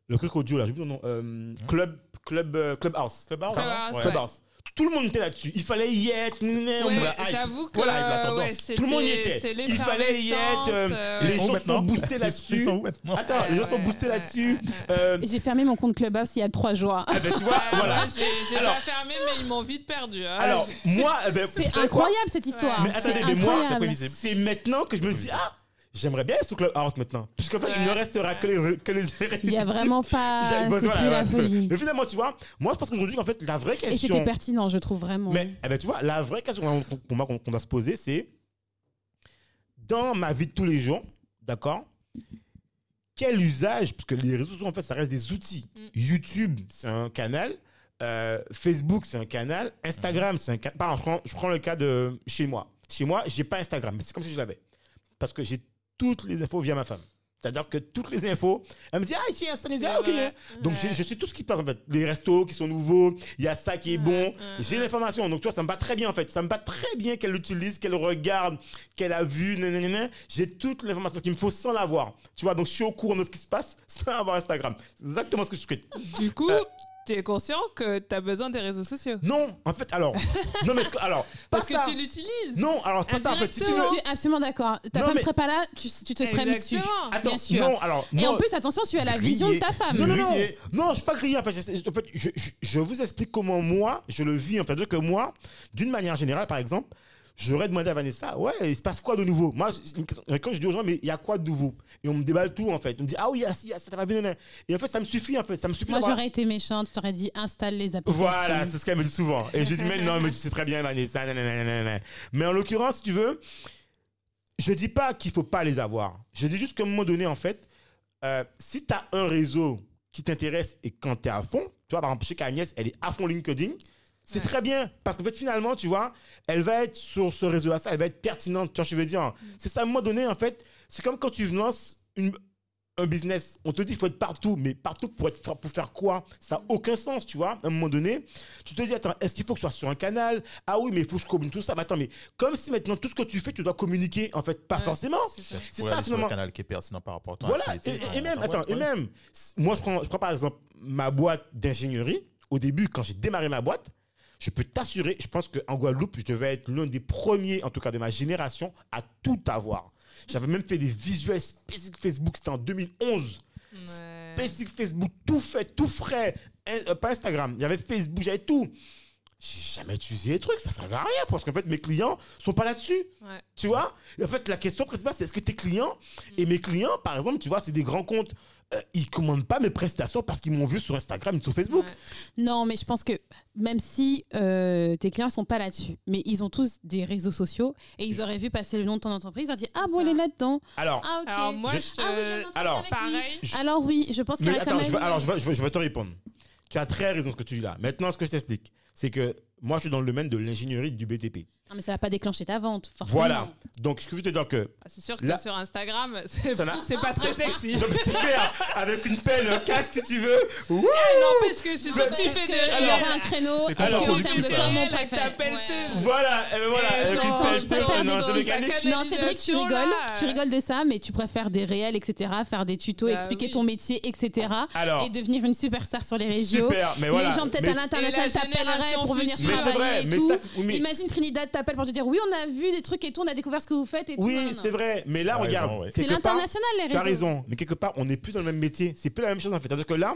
le truc audio, là, oublié ton nom, euh, Club, Club, euh, Clubhouse. Clubhouse, Ça, hein, ouais. Clubhouse. Tout le monde était là-dessus. Il fallait y être. Ouais. J'avoue que Voilà, ouais, Tout le monde y était. Il fallait y être. euh, euh, les gens sont maintenant boostés là-dessus. Attends, les gens sont boostés là-dessus. Euh, J'ai fermé mon compte Clubhouse il y a trois jours. eh ben, tu vois, voilà. j'ai pas fermé, mais ils m'ont vite perdu. hein. Alors, moi, eh ben, C'est incroyable cette histoire. Mais C'est attendez, mais moi, incroyable. c'est maintenant que je me dis, ah, j'aimerais bien être sur Clubhouse maintenant. Puisqu'en fait, il ne Ouais. restera que les, que les Il y a vraiment pas. Voilà, plus voilà, la folie. Mais finalement, tu vois, moi, je pense qu'aujourd'hui, en fait, la vraie Et c'était question. pertinent, je trouve vraiment. Mais eh ben, tu vois, la vraie question pour moi qu'on qu'on doit se poser, c'est dans ma vie de tous les jours, d'accord Quel usage, parce que les réseaux sociaux, en fait, ça reste des outils. Mm. YouTube, c'est un canal. euh, Facebook, c'est un canal. Instagram, c'est un canal. Pardon, je prends, je prends le cas de chez moi. Chez moi, j'ai pas Instagram, mais c'est comme si je l'avais. parce que j'ai toutes les infos via ma femme. C'est-à-dire que toutes les infos, elle me dit, ah, a ça, ah, ok. vrai. Donc, Ouais. je sais tout ce qui se passe, en fait. Les restos qui sont nouveaux, il y a ça qui est bon. ouais, J'ai l'information. Donc, tu vois, ça me va très bien, en fait. Ça me va très bien qu'elle l'utilise, qu'elle regarde, qu'elle a vu, nanana. J'ai toute l'information qu'il me faut sans l'avoir. Tu vois, donc, je suis au courant de ce qui se passe sans avoir Instagram. C'est exactement ce que je souhaite. Du coup, Euh. Tu es conscient que tu as besoin des réseaux sociaux? Non, en fait, alors. non, mais, alors. Parce que ça. tu l'utilises. Non, alors, c'est pas ça, en fait. Si tu veux. Je suis absolument d'accord. Ta Non, femme mais- serait pas là, tu, tu te serais mis dessus. Attends, bien sûr. non, alors. Et en plus, attention, tu as la vision de ta femme. Non, non, non, Grillé. non, je suis pas grillé. En fait, je, en fait, je, je- je vous explique comment moi, je le vis. En fait, que moi, d'une manière générale, par exemple, j'aurais demandé à Vanessa, ouais, il se passe quoi de nouveau? Moi, quand je dis aux gens, mais il y a quoi de nouveau? Et on me déballe tout, en fait. On me dit, ah oui, il y a ça, ça va venir. Et en fait, ça me suffit, en fait. Ça me suffit Moi, j'aurais été méchante, je t'aurais dit installe les applications. Voilà, c'est ce qu'elle me dit souvent. Et je dis, mais non, mais tu sais très bien, Vanessa. nanana, nanana. Mais en l'occurrence, si tu veux, je dis pas qu'il faut pas les avoir. Je dis juste qu'à un moment donné, en fait, euh, si tu as un réseau qui t'intéresse et quand tu es à fond, tu vois, par exemple, chez Agnès, elle est à fond LinkedIn. C'est Ouais. très bien parce qu'en fait, finalement, tu vois, elle va être sur ce réseau-là, ça, elle va être pertinente. Tu vois, ce que je veux dire. C'est ça, à un moment donné, en fait, c'est comme quand tu lances une, un business. On te dit qu'il faut être partout, mais partout pour, être, pour faire quoi? Ça n'a aucun sens, tu vois. À un moment donné, tu te dis, attends, est-ce qu'il faut que je sois sur un canal? Ah oui, mais il faut que je communique tout ça. Mais attends, mais comme si maintenant tout ce que tu fais, tu dois communiquer, en fait, pas Ouais, forcément. c'est ça. Tu aller sur le finalement. canal qui est pertinent par rapport à ton Voilà, et, activité. et- et ton- même, attends, boîte, et même, moi, je prends, je prends par exemple ma boîte d'ingénierie. Au début, quand j'ai démarré ma boîte, je peux t'assurer, je pense qu'en Guadeloupe, je devais être l'un des premiers, en tout cas de ma génération, à tout avoir. J'avais même fait des visuels spécifiques Facebook, c'était en 2011. Ouais. Spécifique Facebook, tout fait, tout frais. Euh, pas Instagram, il y avait Facebook, j'avais tout. J'ai jamais utilisé les trucs, ça servait à rien parce qu'en fait, mes clients sont pas là-dessus. Ouais. Tu vois? En fait, la question principale, c'est est-ce que tes clients, et mes clients, par exemple, tu vois, c'est des grands comptes, euh, ils commandent pas mes prestations parce qu'ils m'ont vu sur Instagram et sur Facebook. Ouais. Non, mais je pense que même si euh, tes clients sont pas là-dessus, mais ils ont tous des réseaux sociaux et ils auraient vu passer le nom de ton entreprise, ils auraient dit Ah bon, elle est là-dedans. Alors, Ah. Alors moi, Je- je te... Ah oui, alors, pareil. Alors oui, je pense qu'il y quand même. je alors je vais, je, vais, je vais te répondre. Tu as très raison ce que tu dis là. Maintenant, ce que je t'explique, c'est que moi, je suis dans le domaine de l'ingénierie du BTP. Non, mais ça va pas déclencher ta vente, forcément. Voilà. Donc, ce que je veux te dire que Ah, C'est sûr que Là- sur Instagram, c'est Ça n'a- c'est pas très sexy. Donc c'est clair, avec une pelle, un casque si tu veux. Ouh Eh, N'empêche que si Non, toi parce tu fais que des il y réels, aurait un créneau C'est et pas puis en contre termes de com, on ça. Préfère. ta pelleteuse. Voilà, et ben voilà, Et avec une attends, pelle, je pelle, préfère non, des c'est petits mécanique. Non, Cédric, tu rigoles, là. tu rigoles de ça, mais tu préfères des réels, etc., faire des tutos, Bah expliquer oui. ton métier, etc., Alors, et devenir une superstar sur les réseaux. super, mais voilà. les gens peut-être Mais- à l'international Et la t'appelleraient génération pour venir future. Mais c'est travailler vrai, et mais tout. ça, c'est- oui, Imagine Trinidad t'appelle pour te dire oui, on a vu des trucs et tout, on a découvert ce que vous faites et tout. oui, c'est vrai, mais là, regarde, raison, ouais. C'est l'international les tu as réseaux. raison, mais quelque part, on n'est plus dans le même métier. C'est plus la même chose en fait. C'est-à-dire que là,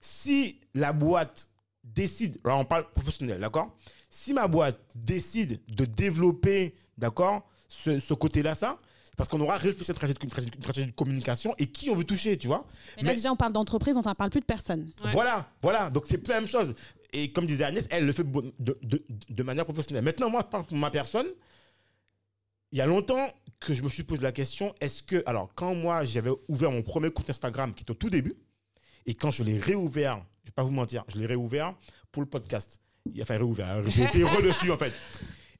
si la boîte décide, alors on parle professionnel, d'accord? Si ma boîte décide de développer, d'accord, ce, ce côté-là, ça, parce qu'on aura réfléchi à une stratégie, de- une stratégie- une stratégie de communication et qui on veut toucher, tu vois? Mais là Mais- déjà on parle d'entreprise, on ne parle plus de personne. Ouais. Voilà, voilà. Donc c'est plus la même chose. Et comme disait Agnès, elle le fait de, de- de manière professionnelle. Maintenant, moi, je parle pour ma personne. Il y a longtemps que je me suis posé la question, est-ce que... Alors, quand moi, j'avais ouvert mon premier compte Instagram, qui était au tout début, et quand je l'ai réouvert, je ne vais pas vous mentir, je l'ai réouvert pour le podcast. Fait réouvert. hein. J'ai été heureux dessus, en fait.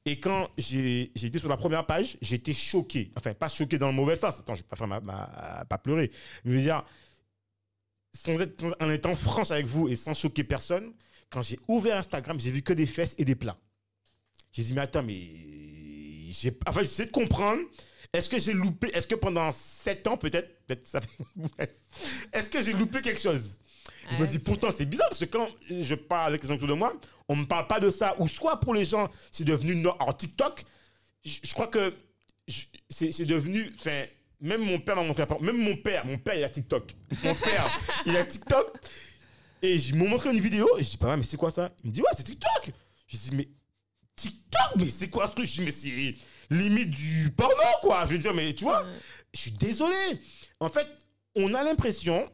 Et quand j'ai été sur la première page, été choqué. Enfin, pas choqué dans le mauvais sens. Attends, je ne vais pas, faire ma, ma- pas pleurer. Je veux dire, sans être, sans- en étant franche avec vous et sans choquer personne, quand j'ai ouvert Instagram, j'ai vu que des fesses et des plats. J'ai dit, mais attends, mais. j'ai- Enfin, j'essaie de comprendre. Est-ce que j'ai loupé. Est-ce que pendant 7 ans, peut-être. Peut-être ça fait. Est-ce que j'ai loupé quelque chose? Je me dis, pourtant, c'est bizarre parce que quand je parle avec les gens autour de moi, on ne me parle pas de ça. Ou soit pour les gens, c'est devenu. no- Alors, TikTok, je, je crois que je- c'est c'est devenu. Enfin, même mon père m'a montré. Même mon père, mon père, il a TikTok. Mon père, il a TikTok. Et je m'ont montré une vidéo. Et je dis, papa, mais c'est quoi ça? Il me dit, ouais, c'est TikTok. Je dis, mais TikTok, mais c'est quoi ce truc? Je dis, mais c'est limite du porno, quoi. Je veux dire, mais tu vois, je suis désolé. En fait, on a l'impression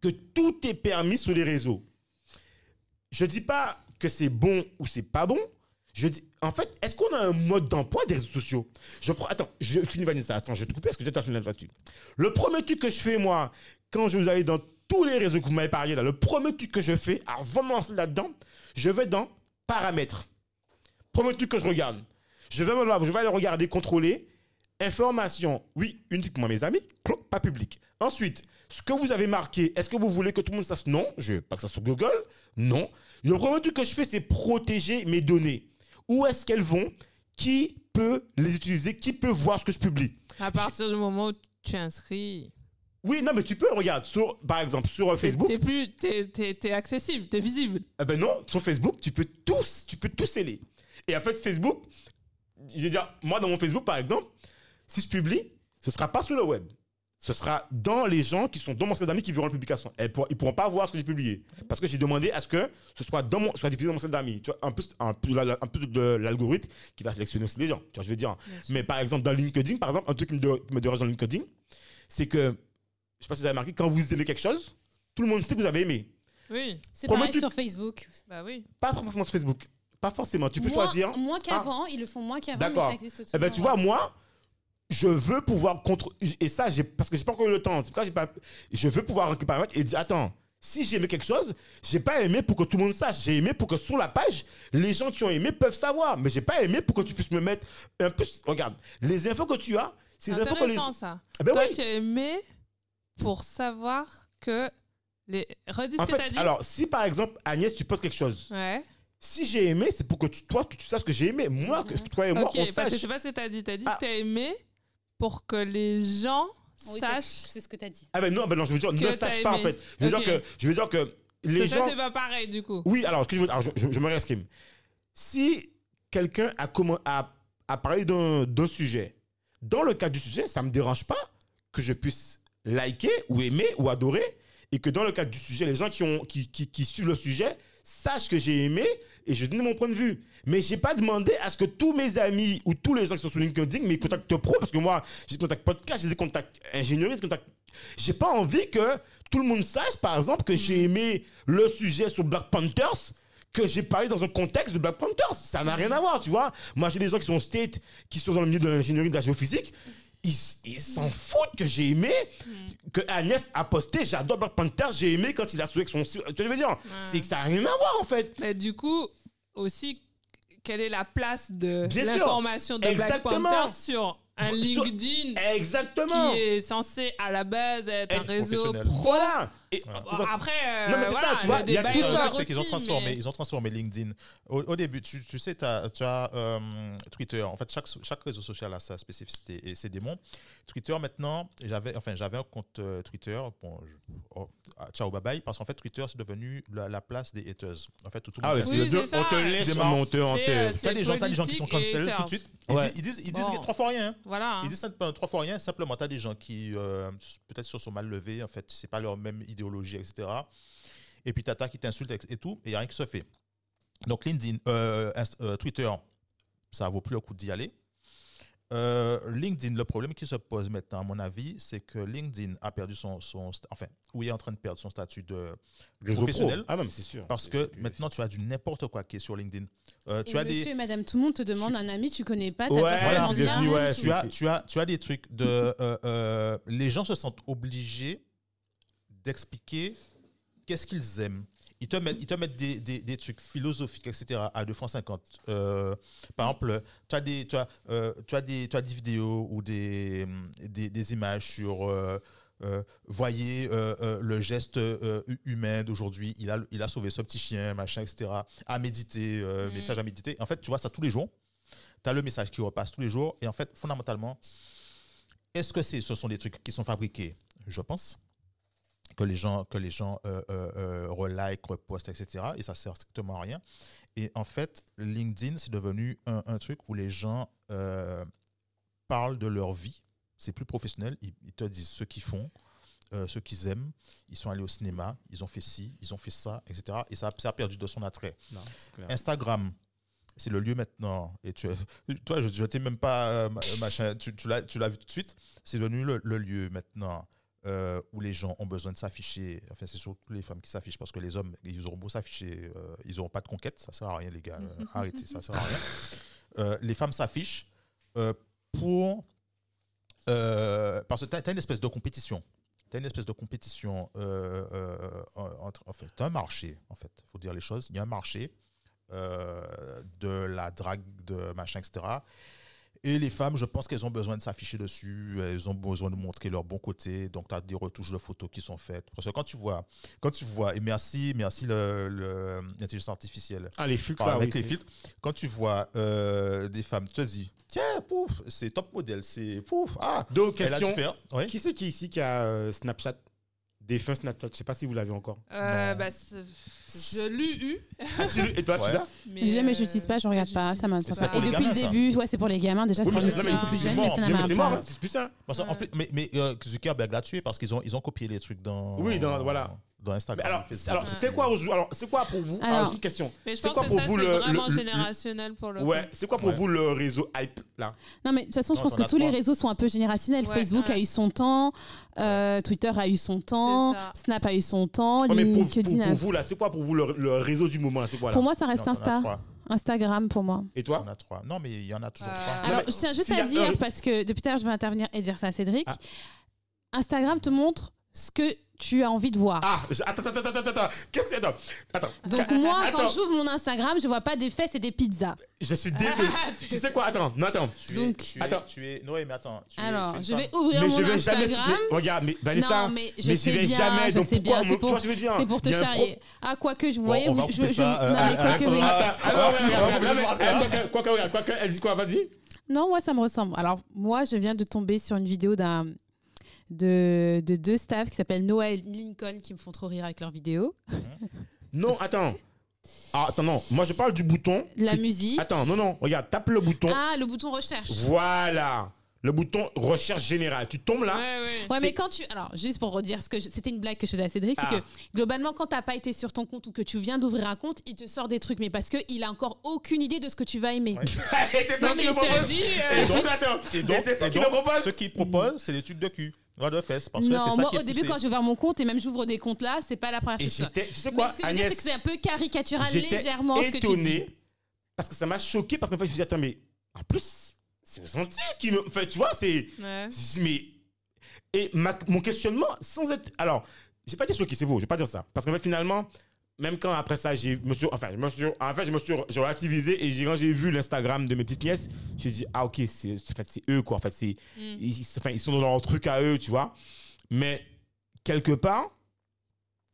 que tout est permis sur les réseaux. Je dis pas que c'est bon ou c'est pas bon. Je dis, en fait, est-ce qu'on a un mode d'emploi des réseaux sociaux? Je prends, attends, je finis Vanessa, attends, je vais te couper parce que j'ai terminé là-dessus. Le premier truc que je fais, moi, quand je vous allez dans tous les réseaux que vous m'avez parlé là, le premier truc que je fais, avant de là-dedans, je vais dans paramètres. Premier truc que je regarde. Je vais, me- je vais aller regarder, contrôler. Information, oui, uniquement mes amis, pas public. Ensuite, ce que vous avez marqué, est-ce que vous voulez que tout le monde sache? Non, je veux pas que ça sur Google. Non. Le premier truc que je fais, c'est protéger mes données. Où est-ce qu'elles vont? Qui peut les utiliser? Qui peut voir ce que je publie? À partir du moment où tu inscris, Oui, non, mais tu peux, regarde, sur, par exemple, sur euh, Facebook. t'es plus, t'es, t'es- t'es accessible, t'es visible. Eh ben non, sur Facebook, tu peux tous, tu peux tout sceller. Et en fait, Facebook, je veux dire, moi dans mon Facebook par exemple, si je publie, ce sera pas sur le web. Ce sera dans les gens qui sont dans mon cercle d'amis qui verront la publication. Ils pourront pas voir ce que j'ai publié. Parce que j'ai demandé à ce que ce soit, dans mon, soit diffusé dans mon cercle d'amis. Tu vois, un peu, un peu, un peu de l'algorithme qui va sélectionner aussi les gens. Tu vois, je veux dire? Mais par exemple, dans LinkedIn, par exemple, un truc qui me dérange dans LinkedIn, c'est que, je sais pas si vous avez remarqué, quand vous aimez quelque chose, tout le monde sait que vous avez aimé. Oui, C'est Comment pareil tu- sur Facebook. bah oui. Pas forcément sur Facebook. Pas forcément. Tu peux Moins- choisir. Moins qu'avant, ils le font moins qu'avant, mais D'accord. ça existe Eh ben, tu vois, moi, je veux pouvoir contre. Et ça, j'ai parce que j'ai pas encore eu le temps. C'est pourquoi j'ai pas. Je veux pouvoir récupérer et dire attends, si j'ai aimé quelque chose, j'ai pas aimé pour que tout le monde sache. J'ai aimé pour que sur la page, les gens qui ont aimé peuvent savoir. Mais j'ai pas aimé pour que tu puisses me mettre un peu. Regarde, les infos que tu as, c'est les infos que les. Intéressant ça. Eh ben Toi, oui. tu as aimé pour savoir que les. Redis ce En que t'as dit. alors, si par exemple, Agnès, tu poses quelque chose, Ouais. si j'ai aimé, c'est pour que tu, toi, que tu saches que j'ai aimé. Moi, que toi et moi, ok, on parce que je sache. sais pas ce que t'as dit. T'as dit Ah. que t'as aimé pour que les gens Oui, sachent. C'est ce que tu as dit. Ah ben non, ben non, je veux dire, Que ne t'as sache pas en fait. Je veux Ok. dire que, je veux dire que les que ça, gens. c'est pas pareil du coup. Oui, alors, veux, alors je, je- je me réexprime. Si quelqu'un a, commen- a, a parlé d'un d'un sujet, dans le cadre du sujet, ça ne me dérange pas que je puisse liker ou aimer ou adorer et que dans le cadre du sujet, les gens qui, ont, qui, qui, suivent le sujet sachent que j'ai aimé et je donne mon point de vue. Mais j'ai pas demandé à ce que tous mes amis ou tous les gens qui sont sur LinkedIn, mes contacts pro, parce que moi, j'ai des contacts podcast, j'ai des contacts ingénierie, des contacts... J'ai pas envie que tout le monde sache, par exemple, que j'ai aimé le sujet sur Black Panthers, que j'ai parlé dans un contexte de Black Panthers. Ça n'a rien à voir, tu vois. Moi, j'ai des gens qui sont state, qui sont dans le milieu de l'ingénierie, de la géophysique. Ils ils s'en foutent que j'ai aimé, que Agnès a posté, j'adore Black Panthers, j'ai aimé quand il a soulevé son... Tu vois ce que je veux dire? C'est que ça n'a rien à voir, en fait. Mais du coup, aussi, quelle est la place de Bien sûr. l'information de Black Exactement. Panther sur un LinkedIn Exactement. qui est censé à la base être un Être réseau professionnel. pro Voilà. Et, Bon, Après, euh, Non, mais c'est ça, voilà, tu vois, il y a tout ça. C'est qu'ils ont transformé, mais- ils ont transformé LinkedIn. Au, au début, tu, tu sais, tu as euh, Twitter. En fait, chaque, chaque réseau social a sa spécificité et ses démons. Twitter, maintenant, j'avais enfin, j'avais un compte euh, Twitter. Bon, je- oh, ah, ciao, bye bye. Parce qu'en fait, Twitter, c'est devenu la, la place des haters. En fait, tout, tout le Ah monde ouais, sait- Oui, ça. on te laisse Tu démarres. on te, on C'est, te- euh, T'as des gens, t'as des gens qui sont cancel tout de suite. Ouais. Ils, disent, ils disent Bon. trois fois rien. Voilà. Ils disent euh, trois fois rien. Simplement, t'as des gens qui, peut-être, se sont mal levés. En fait, c'est pas leur même idéologie, etc. Et puis, t'as qui t'insulte et tout, et il n'y a rien qui se fait. Donc, LinkedIn, euh, euh, Twitter, ça vaut plus le coup d'y aller. Euh, LinkedIn, le problème qui se pose maintenant, à mon avis, c'est que LinkedIn a perdu son, son enfin, ou est en train de perdre son statut de Réseau professionnel. pro. Ah non, c'est sûr. parce que maintenant tu as du n'importe quoi qui est sur LinkedIn. Euh, tu Et as monsieur des et madame, tout le monde te demande un ami, tu connais pas, Ouais, devenu, ouais, tu as, tu as, tu as des trucs de. euh, euh, les gens se sentent obligés d'expliquer qu'est-ce qu'ils aiment. Ils te mettent, ils te mettent des, des, des trucs philosophiques, etc. à 2 francs 50. Euh, par exemple, tu as des, tu as, euh, tu as des, tu as des vidéos ou des, des, des images sur. euh, euh, voyez euh, euh, le geste hu- humain d'aujourd'hui, il a, il a sauvé ce petit chien, machin, etc. À méditer, Mm. message à méditer. En fait, tu vois ça tous les jours. Tu as le message qui repasse tous les jours. Et en fait, fondamentalement, est-ce que c'est, ce sont des trucs qui sont fabriqués? Je pense que les gens, que les gens euh, euh, euh, relike, repostent, etc. Et ça sert strictement à rien. Et en fait, LinkedIn, c'est devenu un, un truc où les gens euh, parlent de leur vie. C'est plus professionnel. Ils, ils te disent ce qu'ils font, ce qu'ils aiment. Ils sont allés au cinéma, ils ont fait ci, ils ont fait ça, etc. Et ça, ça a perdu de son attrait. Non, c'est clair. Instagram, c'est le lieu maintenant. Et tu, toi, je ne t'ai même pas ma- machin, tu, tu l'as tu l'as vu tout de suite. C'est devenu le, le lieu maintenant euh, où les gens ont besoin de s'afficher. Enfin, c'est surtout les femmes qui s'affichent parce que les hommes, ils auront beau s'afficher, euh, ils n'auront pas de conquête. Ça sert à rien, les gars. Euh, arrêtez, ça sert à rien. Les femmes s'affichent pour. parce que tu as, une espèce de compétition. Tu as une espèce de compétition entre. En fait, tu un marché, en fait. Il faut dire les choses. Il y a un marché de la drague, de machin, etc. Et les femmes, je pense qu'elles ont besoin de s'afficher dessus, elles ont besoin de montrer leur bon côté. Donc, tu as des retouches de photos qui sont faites. Parce que quand tu vois, quand tu vois, et merci, merci l'intelligence artificielle, Ah, les filtres, Enfin, là, avec oui, les filtres, quand tu vois euh, des femmes, tu te dis, tiens, pouf, c'est top modèle, c'est pouf, ah, Donc, elle a dû question. faire. Oui. Qui c'est qui ici qui a euh, Snapchat? Des fins Snapchat Je sais pas si vous l'avez encore. Euh, bah, c'est- je l'ai eu. Ah, tu l'as- Et toi, Ouais. tu l'as Mais Je l'ai, mais euh, je l'utilise pas, je regarde pas, ça m'intéresse C'est pas. pour Et les depuis le gamins, ça. début, ouais, c'est pour les gamins. Déjà, c'est Oui, pour mais les c'est- non, mais c'est plus c'est mort. mais ça Mais n'amène c'est mort, pas. hein, c'est plus ça. Parce que, en Ouais. fait, mais mais euh, Zuckerberg l'a tué parce qu'ils ont, ils ont copié les trucs dans. Oui, dans- voilà. Dans Mais Instagram. alors, alors c'est quoi, alors, c'est quoi pour vous? Alors, Alors- j'ai une question. Mais je C'est pense quoi que pour ça, vous c'est le- vraiment le- le- générationnel pour le Ouais, c'est quoi pour Ouais. vous le réseau hype là? Non, mais de toute façon, je pense que tous les réseaux sont un peu générationnels. Ouais, Facebook a eu son temps, euh, Twitter a eu son temps. Snap a eu son temps, Ouais, mais pour, pour, pour vous là, c'est quoi pour vous le, le réseau du moment C'est quoi là? Pour moi, ça reste Insta. Instagram pour moi. Et Il toi? Y en a trois. Non, mais il y en a toujours trois. Alors, je tiens juste à dire, parce que depuis tout à l'heure, je vais intervenir et dire ça à Cédric. Ah. Instagram te montre ce que tu as envie de voir. Ah, je- attends, attends, attends, attends, attends. Qu'est-ce que attends, attends. Donc moi, quand j'ouvre mon Instagram, je vois pas des fesses et des pizzas. Je suis désolé. tu sais quoi Attends, non, attends. Tu es- Donc- tu es, Attends. Tu es, Noé, mais attends. tu es- Alors, tu es je vais ouvrir mais mon je vais jamais. Instagram. mais regarde, mais Vanessa. non, mais je mais sais bien, jamais. je donc sais pourquoi bien, on c'est pour, tu c'est te charrier. Ah, quoi que je Bon, voyais, on va je, couper je, ça, euh, non, mais quoi. Attends, Ah, on quoi regarde, quoi que- Elle dit quoi Vas-y. Non, moi, ça me ressemble. Alors, moi, je viens de tomber sur une vidéo d'un de, de deux staffs qui s'appellent Noah et Lincoln qui me font trop rire avec leurs vidéos. Non, attends. Ah, attends, non. Moi, je parle du bouton. La que- musique. Attends, non, non. Regarde, tape le bouton. Ah, le bouton recherche. Voilà. Le bouton recherche générale. Tu tombes là. Ouais, ouais. Ouais, C'est- mais quand tu. Alors, juste pour redire ce que. je- C'était une blague que je faisais à Cédric, c'est Ah. que globalement, quand t'as pas été sur ton compte ou que tu viens d'ouvrir un compte, il te sort des trucs, mais parce qu'il a encore aucune idée de ce que tu vas aimer. Ouais. Et c'est ça il me s'est propose. Et donc, attends. Et donc, Et c'est ça et qu'il donc, me propose. ce qu'il propose, c'est des trucs de cul. Droit de fesses. Parce que c'est Non, ça moi, qui au début, poussé. quand j'ai ouvert mon compte, et même j'ouvre des comptes là, c'est pas la première Et fois. que je- j'étais. Tu sais Mais quoi, ce que je veux dire, c'est que c'est un peu caricatural légèrement ce que tu dis. étonné parce que ça m'a choqué parce qu'en fait je me suis dit attends mais en plus c'est ressenti qui me enfin tu vois c'est ouais. je me dis, mais et ma- mon questionnement sans être alors j'ai pas été choqué c'est vous je vais pas dire ça parce qu'en fait finalement même quand après ça j'ai me suis enfin je me suis en fait je me suis j'ai relativisé et j'ai quand j'ai vu l'Instagram de mes petites nièces j'ai dit ah ok c'est en fait c'est eux quoi en fait c'est Mm. ils, enfin, ils sont dans leur truc à eux tu vois mais quelque part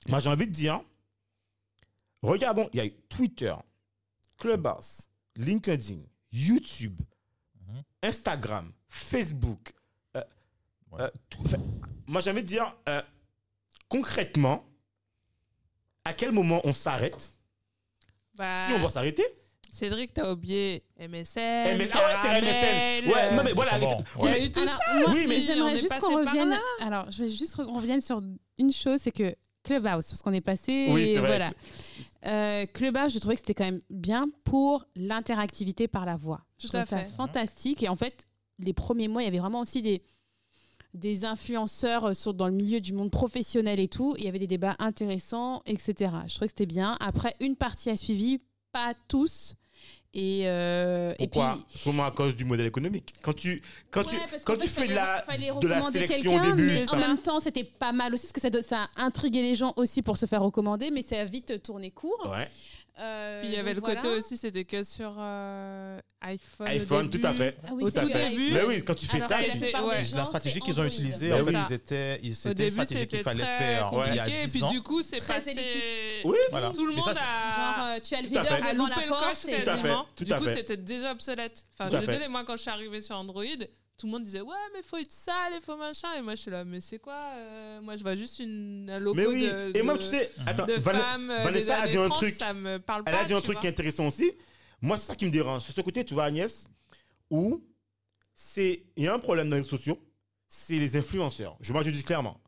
moi j'ai envie de dire regardons il y a Twitter Clubhouse LinkedIn YouTube Mhm. Instagram Facebook euh, Ouais. euh, tout- enfin, moi j'ai envie de dire euh, concrètement à quel moment on s'arrête Bah, si on doit s'arrêter Cédric, t'as oublié MSN. MSN, ah ouais, c'est MSN. Ouais, non, mais voilà. Il y a eu tout Alors, ça. moi, Oui, mais- j'aimerais juste qu'on revienne. Alors, je vais juste qu'on revienne sur une chose, c'est que Clubhouse, parce qu'on est passé. Oui, c'est vrai. Voilà. Euh, Clubhouse, je trouvais que c'était quand même bien pour l'interactivité par la voix. Je Tout à trouvais ça fait. fantastique. Et en fait, les premiers mois, il y avait vraiment aussi des des influenceurs euh, sur, dans le milieu du monde professionnel et tout. Il y avait des débats intéressants, etc. Je trouvais que c'était bien. Après, une partie a suivi, pas tous. Et, euh, et puis, pourquoi sûrement à cause du modèle économique quand tu quand tu Ouais, quand tu fait, fais la de la sélection au début mais ça- en même temps c'était pas mal aussi parce que ça, ça a intrigué les gens aussi pour se faire recommander mais ça a vite tourné court ouais Euh, Puis il y avait le côté voilà. aussi, c'était que sur euh, iPhone. au iPhone tout à début. fait ah oui, tout c'est à vrai, fait iPhone. mais oui quand tu fais Alors ça tu- ouais. La stratégie qu'ils ont utilisée, Ben en fait, ils étaient, ils- c'était une début, stratégie c'était qu'il fallait faire Ouais. il y a compliqué. Et 10 puis ans. du coup, c'est Très passé. élitiste. Oui. Voilà. Tout le monde a. genre euh, tu as le videur devant la le porte Tout à fait. Du coup, c'était déjà obsolète. Enfin, je désolé, moi, quand je suis arrivée sur Android, tout le monde disait Ouais, mais faut être sale, il faut machin. Et moi, je suis là, mais c'est quoi euh, Moi, je vois juste une, un logo mais oui de, et moi de- tu sais attends de Van- euh, Vanessa des a dit un 30, truc ça me parle elle pas. a dit un truc vois. qui est intéressant aussi moi c'est ça qui me dérange sur ce côté tu vois Agnès où c'est il y a un problème dans les réseaux sociaux c'est les influenceurs je moi je dis clairement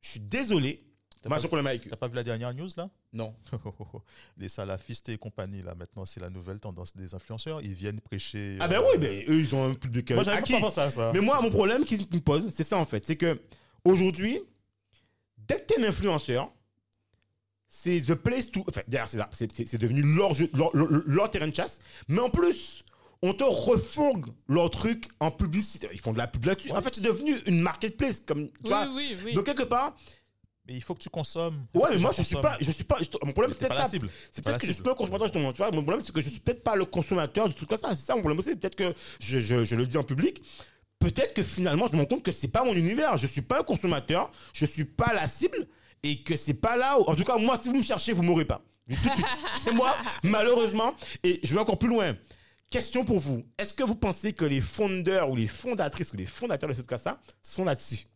je suis désolé T'as pas- T'as vu la dernière news là? Non Les salafistes et compagnie là, maintenant c'est la nouvelle tendance des influenceurs. Ils viennent prêcher. ah ben euh, oui ben eux ils ont un public euh, Moi j'avais acquis. pas pensé à ça. Mais moi, mon problème qui me pose, c'est ça en fait. C'est que aujourd'hui, dès que tu es un influenceur, c'est the place to. Enfin, d'ailleurs, c'est là, c'est- c'est c'est devenu leur, jeu- leur, leur- leur terrain de chasse. Mais en plus, on te refourgue leur truc en publicité. Ils font de la pub là-dessus. En fait, c'est devenu une marketplace. Comme, tu Oui, vois. oui, oui. Donc, quelque part, Mais il faut que tu consommes. Ouais, mais moi je suis consomment. pas, je suis pas, je- mon problème c'est peut-être la ça. cible. C'est peut-être que je suis cible. pas un consommateur justement, tu vois. Mon problème c'est que je suis peut-être pas le consommateur de tout ça. C'est ça mon problème aussi. Peut-être que je, je, je le dis en public. Peut-être que finalement je me rends compte que c'est pas mon univers. Je suis pas un consommateur. Je suis pas la cible et que c'est pas là. Où... En tout cas, moi, si vous me cherchez, vous m'aurez pas. C'est moi, malheureusement. Et je vais encore plus loin. Question pour vous. Est-ce que vous pensez que les fondeurs ou les fondatrices ou les fondateurs de cette casa sont là-dessus?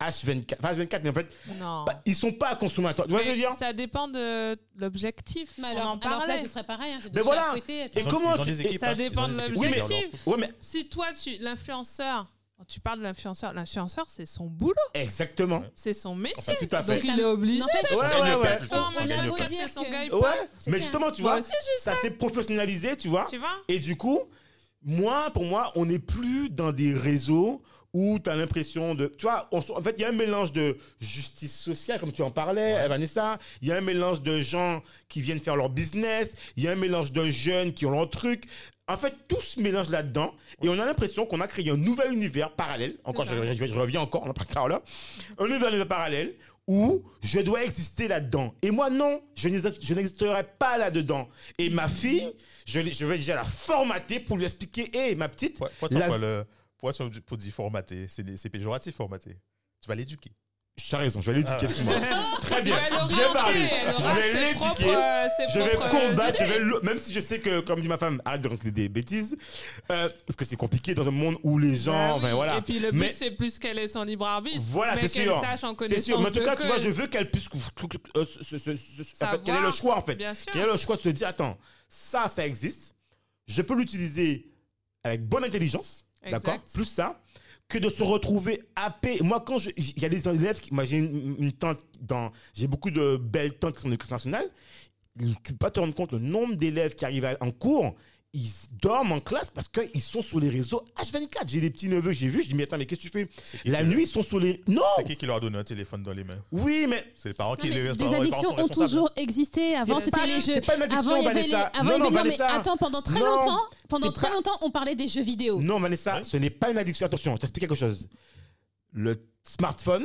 H24, pas H24, mais en fait, Non. bah, ils sont pas consommateurs. Tu vois ce que je veux dire Ça dépend de l'objectif. Mais On alors, en à leur parlait. place, je serais pareil. Hein, j'ai Mais déjà voilà. Et Ils ont- comment ils ont tu- des et équipes, ça hein, ils ont dépend des de équipes Oui, mais- l'objectif. Ouais, mais Si toi, tu l'influenceur, quand tu parles de l'influenceur, l'influenceur, c'est son boulot, exactement. c'est son métier. Enfin, tout à fait. Donc il est obligé. N'empêche, Ouais, ouais, gagne ouais. pas, plutôt. On a gagne beau pas. dire C'est son que- Ouais, mais clair. justement, tu Moi vois, aussi, ça s'est professionnalisé, tu vois. Tu vois Et du coup, moi, pour moi, on n'est plus dans des réseaux où tu as l'impression de. Tu vois, on en fait, il y a un mélange de justice sociale, comme tu en parlais, euh, Vanessa. Il y a un mélange de gens qui viennent faire leur business. Il y a un mélange de jeunes qui ont leur truc. En fait, tout se mélange là-dedans. Et on a l'impression qu'on a créé un nouvel univers parallèle. Encore, je, ça. je- je reviens encore, on en parle là. Un nouvel univers parallèle où je dois exister là-dedans. Et moi, non, je n'exi- je n'existerai pas là-dedans. Et ma fille, je, vais déjà la formater pour lui expliquer, hé, ma petite, tu La- le. Pourquoi tu emploies- pour dire formater C'est c'est péjoratif, formater. Tu vas l'éduquer. tu as raison, je vais l'éduquer, Ah. Très bien, bien parlé. Je vais l'éduquer. euh, Je vais propres, combattre, je vais même si je sais que, comme dit ma femme, arrête de raconter des bêtises, euh, parce que c'est compliqué dans un monde où les gens, oui. voilà. Et puis le but, Mais- c'est plus qu'elle ait son libre arbitre. Voilà, mais c'est qu'elle sûr. sache en C'est connaissance sûr, mais en tout cas, tu vois, je veux qu'elle puisse, euh, quel est le choix en fait. Quel est le choix de se dire, attends, ça, ça existe, je peux l'utiliser avec bonne intelligence, d'accord, plus ça, que de se retrouver happé. Moi, quand je- il y a des élèves, qui, moi j'ai une, une tante dans, j'ai beaucoup de belles tantes qui sont de l'éducation nationale, tu peux pas te rendre compte le nombre d'élèves qui arrivent en cours, ils dorment en classe parce qu'ils sont sur les réseaux H24. J'ai des petits neveux que j'ai vus, je dis, mais attends, mais qu'est-ce que tu fais? La nuit, ils sont sur les... Non C'est qui qui leur a donné un téléphone dans les mains? Oui, mais C'est les parents qui les des les addictions ont toujours existé. Avant, c'était pas- les jeux. c'est pas une addiction, Avant, il y avait les. Vanessa. Avant, Non, mais Vanessa. attends, pendant très longtemps, pendant très longtemps, on parlait des jeux vidéo. Non, Vanessa, ce n'est pas une addiction. Attention, je t'explique quelque chose. Le smartphone,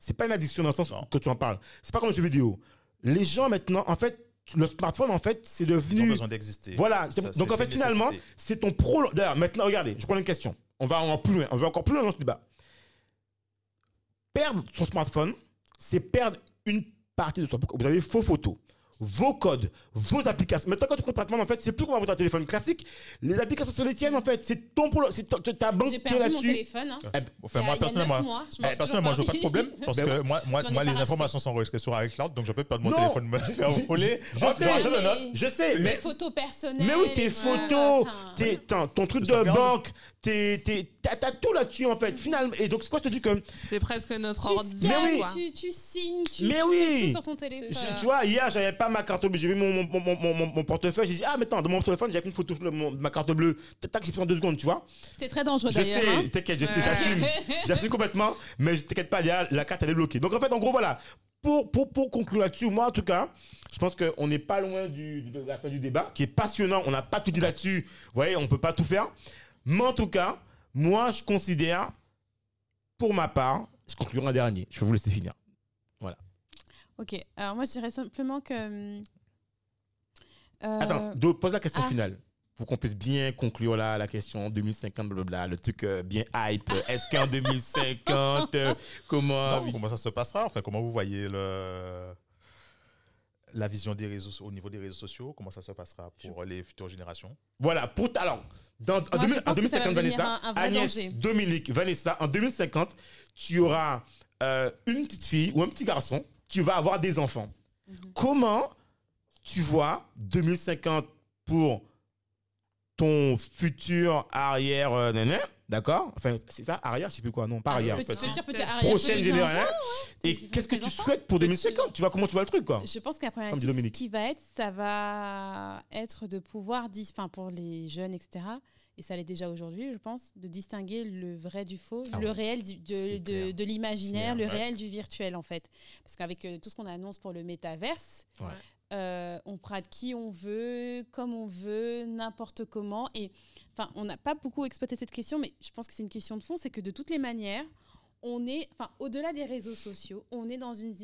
c'est pas une addiction dans le sens que tu en parles. C'est pas comme le jeu vidéo. Les gens maintenant, en fait, le smartphone, en fait, c'est Ils ont devenu. besoin d'exister. Voilà. Ça, Donc, en fait, finalement, c'est ton pro. D'ailleurs, maintenant, regardez, je prends une question. On va encore plus loin. On va encore plus loin dans ce débat. Perdre son smartphone, c'est perdre une partie de soi. Vous avez vos photos, vos codes, vos applications. Maintenant, quand tu prends en fait, c'est plus comme avoir un téléphone classique. Les applications sont les tiennes, en fait. C'est ton pro- c'est ta- ta banque J'ai qui est perdu mon là-dessus. téléphone. hein. Eh ben, Enfin, Il y a- moi, personnellement, je m'en eh, personnellement, n'ai pas de problème parce Ben que moi, moi, moi les informations sont enregistrées sur iCloud, donc je peux perdre mon Non. téléphone, me faire voler. Je Hop, sais, je mais- une note. Je sais, Mes mais. photos personnelles. Mais oui, tes photos, tes- ton, truc de banque, tes, tes, t'as, tout là-dessus en fait, finalement. Et donc, c'est quoi je te dis que. C'est presque notre Tu ordi. Mais oui. tu, signes, tu, Mais fais tout sur ton téléphone. tu vois, hier, j'avais pas ma carte bleue, j'ai vu mon, mon, mon, mon, mon- mon portefeuille, j'ai dit, ah, mais attends, dans mon téléphone, j'avais une photo de ma carte bleue. Tac, j'ai fait en deux secondes, tu vois. C'est très dangereux Je d'ailleurs. sais, hein. t'inquiète, je sais, Ouais. j'assume. J'assume complètement, mais je t'inquiète pas, derrière, la carte, elle est bloquée. Donc, en fait, en gros, voilà. Pour, pour, pour conclure là-dessus, moi, en tout cas, je pense qu'on n'est pas loin du, de la fin du débat, qui est passionnant. On n'a pas tout dit là-dessus. Vous voyez, on ne peut pas tout faire. Mais en tout cas, moi, je considère, pour ma part, je conclurai un dernier. Je vais vous laisser finir. Ok, alors moi je dirais simplement que. Euh, Attends, Do, pose la question ah. finale. Pour qu'on puisse bien conclure là, la question 2050, blablabla, le truc euh, bien hype. Est-ce qu'en 2050, euh, comment. Non, comment ça se passera? Enfin, comment vous voyez le la vision des réseaux au niveau des réseaux sociaux? Comment ça se passera pour les futures générations? Voilà, pour alors, dans, en, Moi, je 2000 en pense que ça va 2050, devenir Vanessa, un- un vrai Agnès, danger. Dominique, Vanessa, en 2050, tu auras euh, une petite fille ou un petit garçon qui va avoir des enfants. Mhm. Comment tu vois 2050 pour ton futur arrière euh, nanan, d'accord? Enfin, c'est ça, arrière, je sais plus quoi, non, pas arrière. Petit, petit. petit, petit, arrière, Prochaine génération. Et petit, qu'est-ce que tu souhaites pour 2050 Tu vois comment tu vois le truc, quoi? Je pense que la Comme dit ce qui va être, ça va être de pouvoir, enfin pour les jeunes, etc., et ça l'est déjà aujourd'hui, je pense, de distinguer le vrai du faux, Ah le ouais. réel du- de, de, l'imaginaire, le ouais. réel du virtuel, en fait. Parce qu'avec euh, tout ce qu'on annonce pour le métaverse, Ouais. Euh, on prête qui on veut, comme on veut, n'importe comment. Et enfin, on n'a pas beaucoup exploité cette question, mais je pense que c'est une question de fond, c'est que de toutes les manières, on est, enfin, au-delà des réseaux sociaux, on est dans une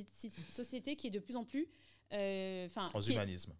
société qui est de plus en plus, euh, enfin, est- Transhumanisme.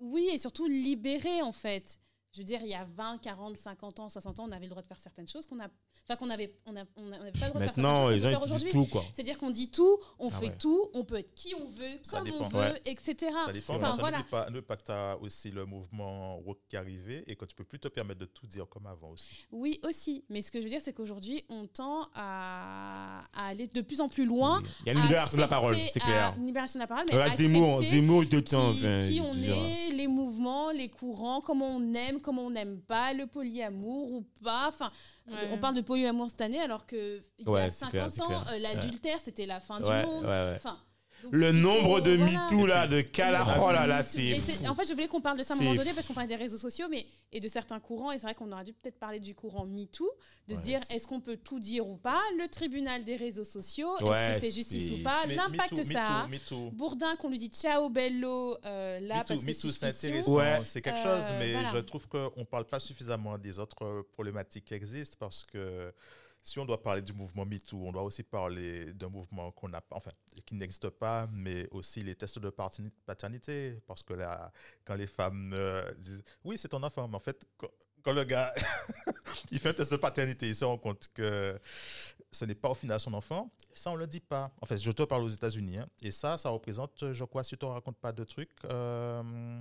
oui, et surtout libérée en fait. Je veux dire, il y a 20, 40, 50 ans, 60 ans, on avait le droit de faire certaines choses qu'on a, enfin qu'on avait, on a- on n'avait pas le droit de faire Maintenant, les gens disent tout, quoi. C'est-à-dire qu'on dit tout, on Ah fait ouais. tout, on peut être qui on veut, Ça comme dépend. on veut, Ouais. etc. Ça dépend. Enfin, voilà. Pas, n'oublie pas que tu as aussi le mouvement qui est arrivé et que tu peux plus te permettre de tout dire comme avant aussi. Oui, aussi. Mais ce que je veux dire, c'est qu'aujourd'hui, on tend à, à aller de plus en plus loin. Il y a une libération de la parole, c'est clair. à- Une libération de la parole, mais Regarde Zemmour, accepter Zemmour, il te qui, enfin, qui on est, les mouvements, les courants, comment on aime, comment on n'aime pas, le polyamour ou pas. Enfin, Ouais. on parle de polyamour cette année alors que il y Ouais, a c'est 50 clair, c'est ans, euh, l'adultère, c'était la fin du monde. Enfin, donc, Le nombre de voilà. MeToo, là, de Cala, oh là là, c'est. En fait, je voulais qu'on parle de ça à un moment donné parce qu'on parlait des réseaux sociaux mais, et de certains courants. Et c'est vrai qu'on aurait dû peut-être parler du courant MeToo, de se dire est-ce qu'on peut tout dire ou pas? Le tribunal des réseaux sociaux, Ouais, est-ce que c'est justice ou pas? Mais L'impact ça a. MeToo, MeToo. Bourdin qu'on lui dit ciao bello euh, là parce que MeToo, c'est intéressant, Ouais. c'est quelque Euh, chose, mais voilà. je trouve qu'on ne parle pas suffisamment des autres euh, problématiques qui existent parce que si on doit parler du mouvement MeToo, on doit aussi parler d'un mouvement qu'on pas, enfin, qui n'existe pas, mais aussi les tests de paternité. Parce que là, quand les femmes euh, disent oui, c'est ton enfant, mais en fait, quand, quand le gars il fait un test de paternité, il se rend compte que ce n'est pas au final son enfant, ça on le dit pas. En fait, je te parle aux États-Unis, hein, et ça, ça représente, je crois, si tu ne racontes pas de trucs, euh,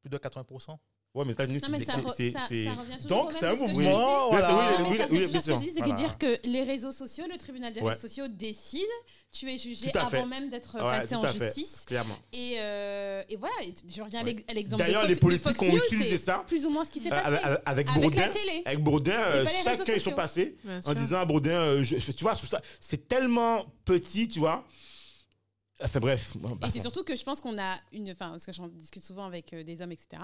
plus de 80%. Ouais, mais aux États-Unis, c'est- Donc, c'est un mouvement, ce que je dis, c'est que dire que les réseaux sociaux, le tribunal des Ouais. réseaux sociaux décide, tu es jugé avant même d'être Ouais, passé en justice. Clairement. Et, euh, et voilà, je reviens à Ouais. l'ex- à l'exemple de D'ailleurs, les politiques ont utilisé ça. Plus ou moins ce qui s'est Euh, passé. Avec, Bourdin, avec Bourdin, les chacun ils sont passés en disant à Bourdin, euh, tu vois, c'est tellement petit, tu vois. Enfin bref. bon, Et bah, c'est surtout que je pense qu'on a une. Enfin, parce que j'en discute souvent avec euh, des hommes, etc.,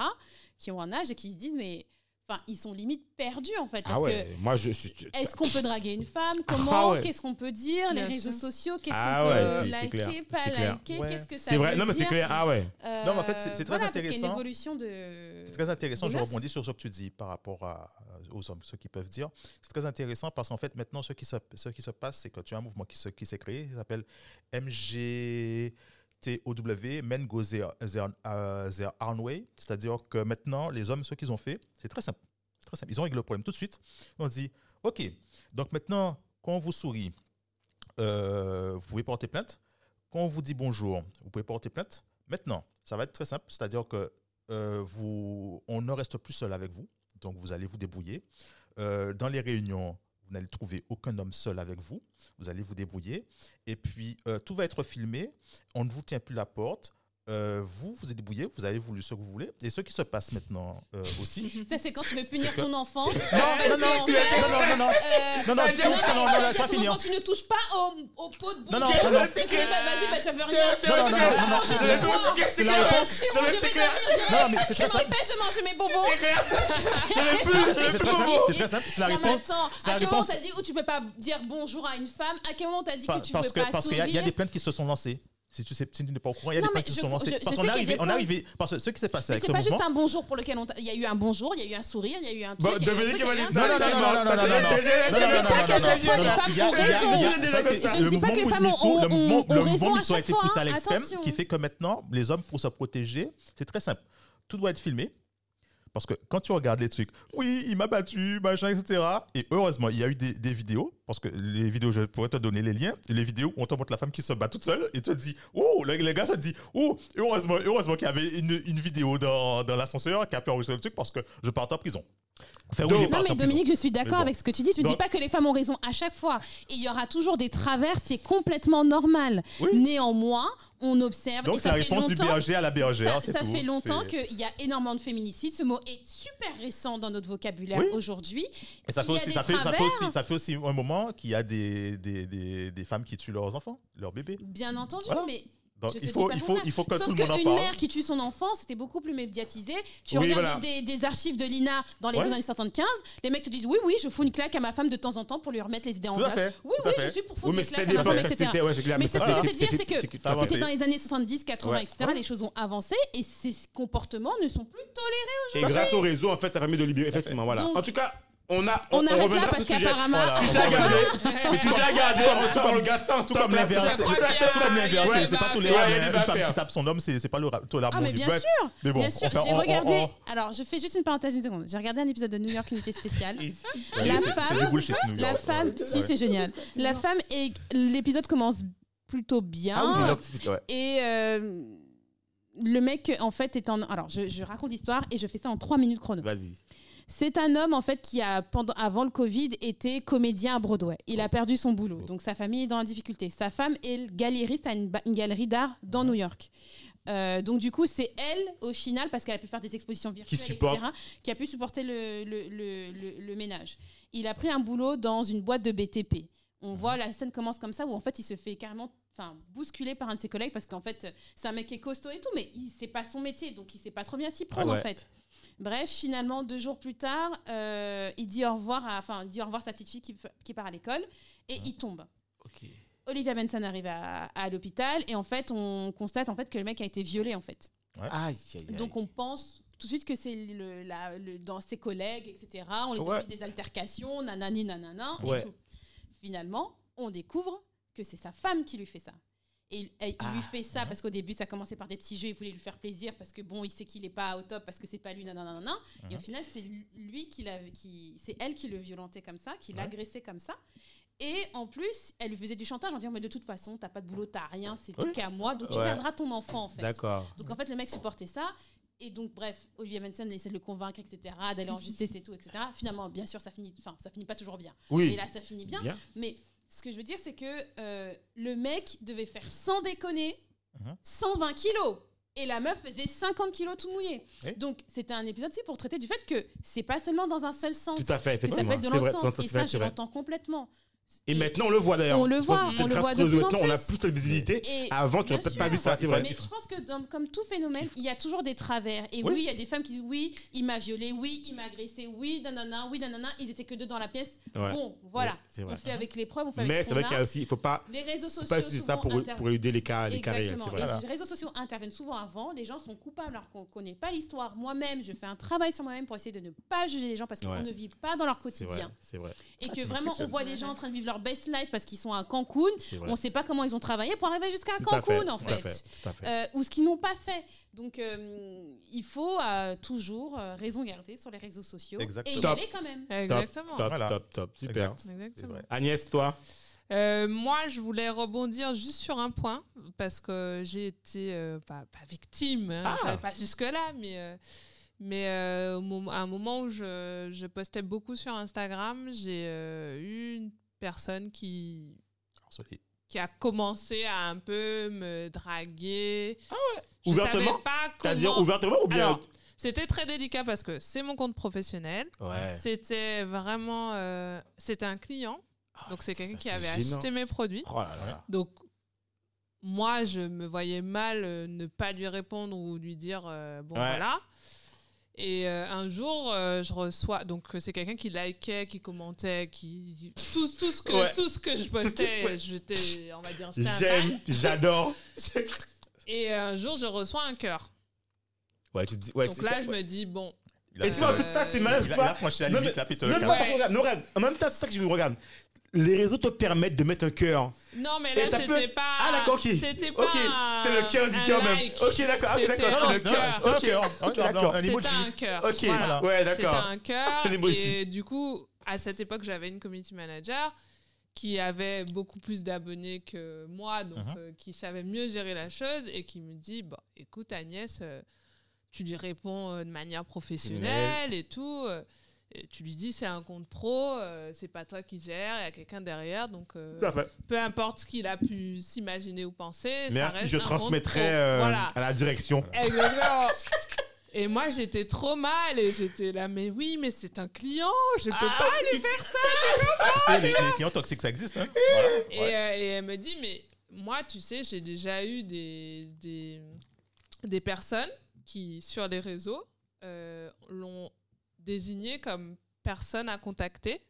qui ont un âge et qui se disent, mais. Enfin, ils sont limite perdus, en fait. Parce Ah ouais, moi je suis. Est-ce qu'on peut draguer une femme? Ah Comment? ouais. Qu'est-ce qu'on peut dire? Les réseaux sociaux Qu'est-ce Ah qu'on ouais, peut liker clair, Pas c'est clair. liker? Ouais. Qu'est-ce que ça C'est vrai, veut non mais c'est clair, ah ouais. Euh, Non, mais en fait, c'est- très voilà, a intéressant. une évolution de. C'est très intéressant, je rebondis sur ce que tu dis par rapport à, aux hommes, ce qu'ils peuvent dire. C'est très intéressant parce qu'en fait, maintenant, ce qui se, ce qui se passe, c'est que tu as un mouvement qui se- qui s'est créé, il s'appelle MGTOW, Men Go Their, their, Way. C'est-à-dire que maintenant, les hommes, ce qu'ils ont fait, c'est très simple. Très simple. Ils ont réglé le problème tout de suite. On dit, OK, donc maintenant, quand on vous sourit, euh, vous pouvez porter plainte. Quand on vous dit bonjour, vous pouvez porter plainte. Maintenant, ça va être très simple. C'est-à-dire que euh, vous, on ne reste plus seul avec vous, donc vous allez vous débrouiller. Euh, dans les réunions, n'allez trouver aucun homme seul avec vous, vous allez vous débrouiller. Et puis, euh, tout va être filmé, on ne vous tient plus la porte. Euh, vous, vous êtes débrouillé, vous avez voulu ce que vous voulez. Et ce qui se passe maintenant euh, aussi. Ça, c'est quand tu veux punir ton enfant. non, parce non, non, non, non, non, non, non. euh, Non, non, non, non, non, non, tu non, tu ne touches pas au, pot de Non, non, bouquet. non, non. Que, bah, vas-y, bah, je veux rien. Non, non, non, non, non, Je c'est vais la voir. réponse. Je C'est vais la voir. réponse. Je C'est vais clair. dormir direct. Non, mais c'est Je très simple. m'empêche de manger mes. C'est clair. J'avais plus, C'est j'avais plus très mon simple. mot. C'est très simple. C'est la Non, réponse. attends, c'est la à quel moment t'as dit où tu peux pas dire bonjour à une femme À quel moment t'as dit que tu peux que pas parce qu'il y, a- sourire? des plaintes qui se sont lancées. Si tu sais, si tu n'es pas au courant, il y a Non, des plaintes mais qui sont lancées. je- je parce qu'on est arrivé, on est arrivé. Parce que ce qui s'est passé Mais avec c'est ce pas juste mouvement. un bonjour pour lequel il y a eu un bonjour, il y a eu un sourire, il y a eu un truc. il y a eu un Dominique, truc, il va il y a eu dire un ça. truc. non, non, non, non, non, non. Je Je dis pas qu'à chaque fois les femmes a- raison. Je ne dis pas que les mouvement femmes ont- le ont- mouvement- ont le raison mouvement à a chaque été fois, poussé à hein. l'extrême, qui fait que maintenant, les hommes, pour se protéger, c'est très simple. Tout doit être filmé. Parce que quand tu regardes les trucs, oui, il m'a battu, machin, etc. Et heureusement, il y a eu des, vidéos, parce que les vidéos, je pourrais te donner les liens, les vidéos où on te montre la femme qui se bat toute seule et te dit, oh, le, le gars se dit, oh, heureusement, heureusement qu'il y avait une, une vidéo dans, dans l'ascenseur qui a pu enregistrer le truc parce que je partais en prison. Non mais. Dominique, je suis d'accord bon. avec ce que tu dis. Je ne dis pas que les femmes ont raison à chaque fois. Et il y aura toujours des travers, c'est complètement normal. Oui. Néanmoins, on observe. Donc, c'est ça la réponse du berger à la bergère. Ça, tout. fait longtemps qu'il y a énormément de féminicide. Ce mot est super récent dans notre vocabulaire Oui. aujourd'hui. Et ça fait, Il y a aussi, des ça, fait, ça, fait travers. aussi, ça fait aussi un moment qu'il y a des, des, des, des femmes qui tuent leurs enfants, leurs bébés. Bien entendu, Voilà. mais Donc Je il faut, il, faut, il faut que Sauf tout le monde en qu'une parle. mère qui tue son enfant, c'était beaucoup plus médiatisé. Tu Oui, regardes voilà. des, archives de l'INA dans les Ouais. années 75, les mecs te disent oui, oui, je fous une claque à ma femme de temps en temps pour lui remettre les idées en place. fait, Oui, tout oui, je suis pour foutre des claques à ma l'époque, femme, etc. c'était, ouais, c'est clair. Mais c'est ce que j'essaie de dire, c'est que c'était dans les années 70, 80, Ouais. etc. Les choses ont avancé et ces comportements ne sont plus tolérés. Et grâce au réseau, en fait, ça permet de libérer. Effectivement, voilà. En tout cas, On a. On, arrête là parce qu'apparemment. Voilà. Si j'ai regardé, mais si j'ai regardé, on sort le gars de sens, tout Comme a- tout comme l'inverse, Ouais, c'est pas hein. des Une femme qui tape son homme, c'est pas le ra- tout l'amour Ah, mais bien sûr, Mais bon, bien on sûr. J'ai on- on- regardé. on- Alors, je fais juste une parenthèse une seconde. J'ai regardé un épisode de New York Unité Spéciale. La femme- La femme, si c'est génial. La femme et l'épisode commence plutôt bien. Ah. Et euh, le mec, en fait, est en. Alors, je, je raconte l'histoire et je fais ça en trois minutes chrono. Vas-y. C'est un homme, en fait, qui a, pendant, avant le Covid, était comédien à Broadway. Il a perdu son boulot. Oh. Donc, sa famille est dans la difficulté. Sa femme est galériste à une, galerie d'art dans New York. Euh, donc, du coup, c'est elle, au final, parce qu'elle a pu faire des expositions virtuelles, etc., qui a pu supporter le, le, le- le- ménage. Il a pris un boulot dans une boîte de BTP. On voit la scène commence comme ça, où en fait, il se fait carrément enfin, bousculé par un de ses collègues, parce qu'en fait, c'est un mec qui est costaud et tout, mais il c'est pas son métier, donc il sait pas trop bien s'y prendre, Ah ouais. en fait. Bref, finalement, deux jours plus tard, euh, il dit au revoir à, enfin, il dit au revoir à sa petite fille qui, qui part à l'école et il tombe. Ok. Olivia Benson arrive à, à l'hôpital et en fait, on constate en fait que le mec a été violé en fait. Aïe, aïe, aïe. Donc on pense tout de suite que c'est le, la- le- dans ses collègues, etc. On les Ouais. a vu des altercations, nanani, nanana, Ouais. et tout. Finalement, on découvre que c'est sa femme qui lui fait ça. Et il, il Ah. lui fait ça parce qu'au début, ça commençait par des petits jeux, il voulait lui faire plaisir parce que bon, il sait qu'il est pas au top parce que c'est pas lui, nanana, nanana. Et au Mhm. final, c'est lui qui l'a, qui, c'est elle qui le violentait comme ça, qui l'agressait comme ça. Et en plus, elle lui faisait du chantage en disant mais de toute façon, t'as pas de boulot, t'as rien, c'est tout Ouais. qu'à moi, donc tu Ouais. perdras ton enfant en fait. D'accord. Donc en fait, le mec supportait ça. Et donc, bref, Olivia Manson essaie de le convaincre, etc., d'aller en justice et tout, etc. Finalement, bien sûr, ça finit, enfin, ça finit pas toujours bien. Oui. Et là, ça finit bien. Bien. Mais ce que je veux dire, c'est que euh, le mec devait faire, sans déconner, Mhm. 120 kilos. Et la meuf faisait 50 kilos tout mouillé. Oui. Donc, c'était un épisode aussi pour traiter du fait que c'est pas seulement dans un seul sens. Tout à fait, que ça effectivement. peut être de C'est vrai, l'autre ça, sens. ça, Et c'est ça, vrai, je c'est vrai. l'entends complètement. Et maintenant, on le voit d'ailleurs. On le voit, on le voit de plus en maintenant, on a plus. plus de visibilité. Et Avant, tu n'aurais peut-être pas vu ça, c'est vrai. Mais je pense que dans- comme tout phénomène, il y a toujours des travers. Et Oui. oui, il y a des femmes qui disent oui, il m'a violé, oui, il m'a agressé, oui, nanana, oui, nanana. Ils étaient que deux dans la pièce. Ouais. Bon, voilà. On fait avec les preuves, on fait avec Mais ce c'est vrai qu'il y a. a aussi, il faut pas, Les réseaux faut sociaux pas utiliser ça pour, pour éluder les cas, les carrés. Vrai. Les réseaux sociaux interviennent souvent avant. Les gens sont coupables alors qu'on ne connaît pas l'histoire. Moi-même, je fais un travail sur moi-même pour essayer de ne pas juger les gens parce qu'on ne vit pas dans leur quotidien. C'est vrai. Et Ah, que vraiment, on voit des gens en train de vivre leur best life parce qu'ils sont à Cancun. On ne sait pas comment ils ont travaillé pour arriver jusqu'à à fait, Cancun, en fait. À fait. Euh, ou ce qu'ils n'ont pas fait. Donc, euh, il faut euh, toujours euh, raison garder sur les réseaux sociaux Exactement. et y Top. aller quand même. Exactement. Top, Voilà. top, top. Super. Exactement. Agnès, toi Euh, moi, je voulais rebondir juste sur un point parce que j'ai été euh, pas, pas victime, hein, Ah. pas- jusque-là, mais, euh, mais euh, à un moment où je, je postais beaucoup sur Instagram, j'ai euh, eu une personne qui, qui a commencé à un peu me draguer. Ah ouais Ouvertement savais pas comment. ouvertement ou bien Alors, C'était très délicat parce que c'est mon compte professionnel. Ouais. C'était vraiment. euh, c'était un client. Ah, Donc c'est quelqu'un qui avait gênant. acheté mes produits. Oh là là. Donc, moi, je me voyais mal euh, ne pas lui répondre ou lui dire euh, bon Ouais. voilà. Et euh, un jour, euh, je reçois donc euh, c'est quelqu'un qui likait, qui commentait, qui tout, tout ce que Ouais. tout ce que je postais, ouais. j'étais on va dire J'aime, j'adore. Et euh, un jour, je reçois un cœur. Ouais, tu te dis. Ouais, donc tu- là, ça- je me dis bon, Et tu vois, en plus, ça, c'est malin. il tu a, vois. il a franchi la Non, limite, mais- là, Non, mais Cap. pas parce qu'on regarde. Mais regarde, en même temps, c'est ça que je regarde. Les réseaux te permettent de mettre un cœur. non mais là c'était peut- pas Ah, d'accord, ok. c'était pas Ok, c'était le cœur du cœur même. Ok, d'accord, ok, C'était d'accord, c'était le cœur. cœur. C'était un Ok, cœur. ok, Ok, d'accord. un emoji. C'était un cœur. Ok, Voilà. ouais, C'était un cœur. Et du coup, à cette époque, j'avais une community manager qui avait beaucoup plus d'abonnés que moi, donc Mhm. euh, qui savait mieux gérer la chose et qui me dit bon, écoute Agnès, euh, tu lui réponds euh, de manière professionnelle et tout. Et tu lui dis c'est un compte pro, euh, c'est pas toi qui gères, il y a quelqu'un derrière, donc euh, fait. peu importe ce qu'il a pu s'imaginer ou penser. ça Merci, reste je un compte transmettrai pro. euh, Voilà. à la direction. Exactement. Et moi, j'étais trop mal et j'étais là, mais oui, mais c'est un client, je peux Ah, pas lui faire ça. Tu sais, les, les clients toxiques, ça existe. Hein voilà. Et, Ouais. euh, et elle me dit, mais moi, tu sais, j'ai déjà eu des, des, des personnes qui, sur les réseaux, euh, l'ont désigné comme personne à contacter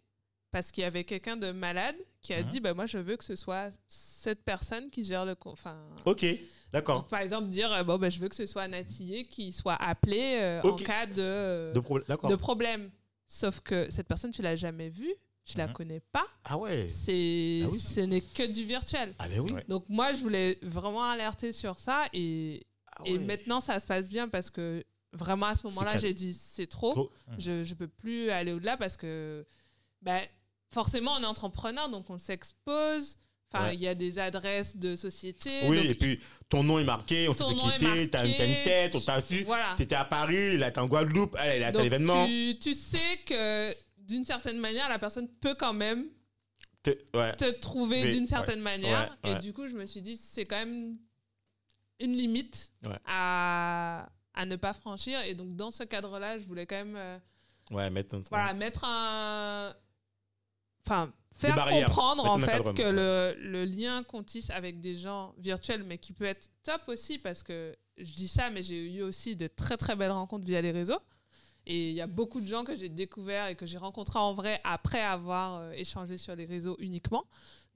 parce qu'il y avait quelqu'un de malade qui a Mhm. dit, bah, moi, je veux que ce soit cette personne qui gère le... Enfin, Ok, d'accord. Par exemple, dire euh, bon, ben, je veux que ce soit Natillé qui soit appelé euh, en cas de, De problème. D'accord. de problème. sauf que cette personne, tu l'as jamais vue, tu la Mhm. connais pas, Ah ouais. c'est Ah oui. ce n'est que du virtuel. Ah ben oui. Ouais. Donc moi, je voulais vraiment alerter sur ça et, Ah et maintenant, ça se passe bien parce que vraiment à ce moment-là, j'ai dit c'est trop. Trop. Je je peux plus aller au-delà parce que ben, forcément, on est entrepreneur, donc on s'expose. Enfin, Ouais. il y a des adresses de société. Oui, donc et puis ton nom est marqué, on sait Ton c'est nom est qui t'es, t'as une, tête, on t'a su. voilà. T'étais à Paris, là t'es en Guadeloupe, elle, est à tel Donc, événement. Tu, tu sais que d'une certaine manière, la personne peut quand même Ouais. te trouver d'une ouais, certaine manière. ouais, Et ouais. du coup, je me suis dit, c'est quand même une limite Ouais. à, à ne pas franchir. Et donc, dans ce cadre-là, je voulais quand même euh, Ouais, maintenant. voilà, mettre un. Enfin, faire comprendre mettre en un fait que le, le lien qu'on tisse avec des gens virtuels, mais qui peut être top aussi, parce que je dis ça, mais j'ai eu aussi de très très belles rencontres via les réseaux. Et il y a beaucoup de gens que j'ai découverts et que j'ai rencontrés en vrai après avoir euh, échangé sur les réseaux uniquement.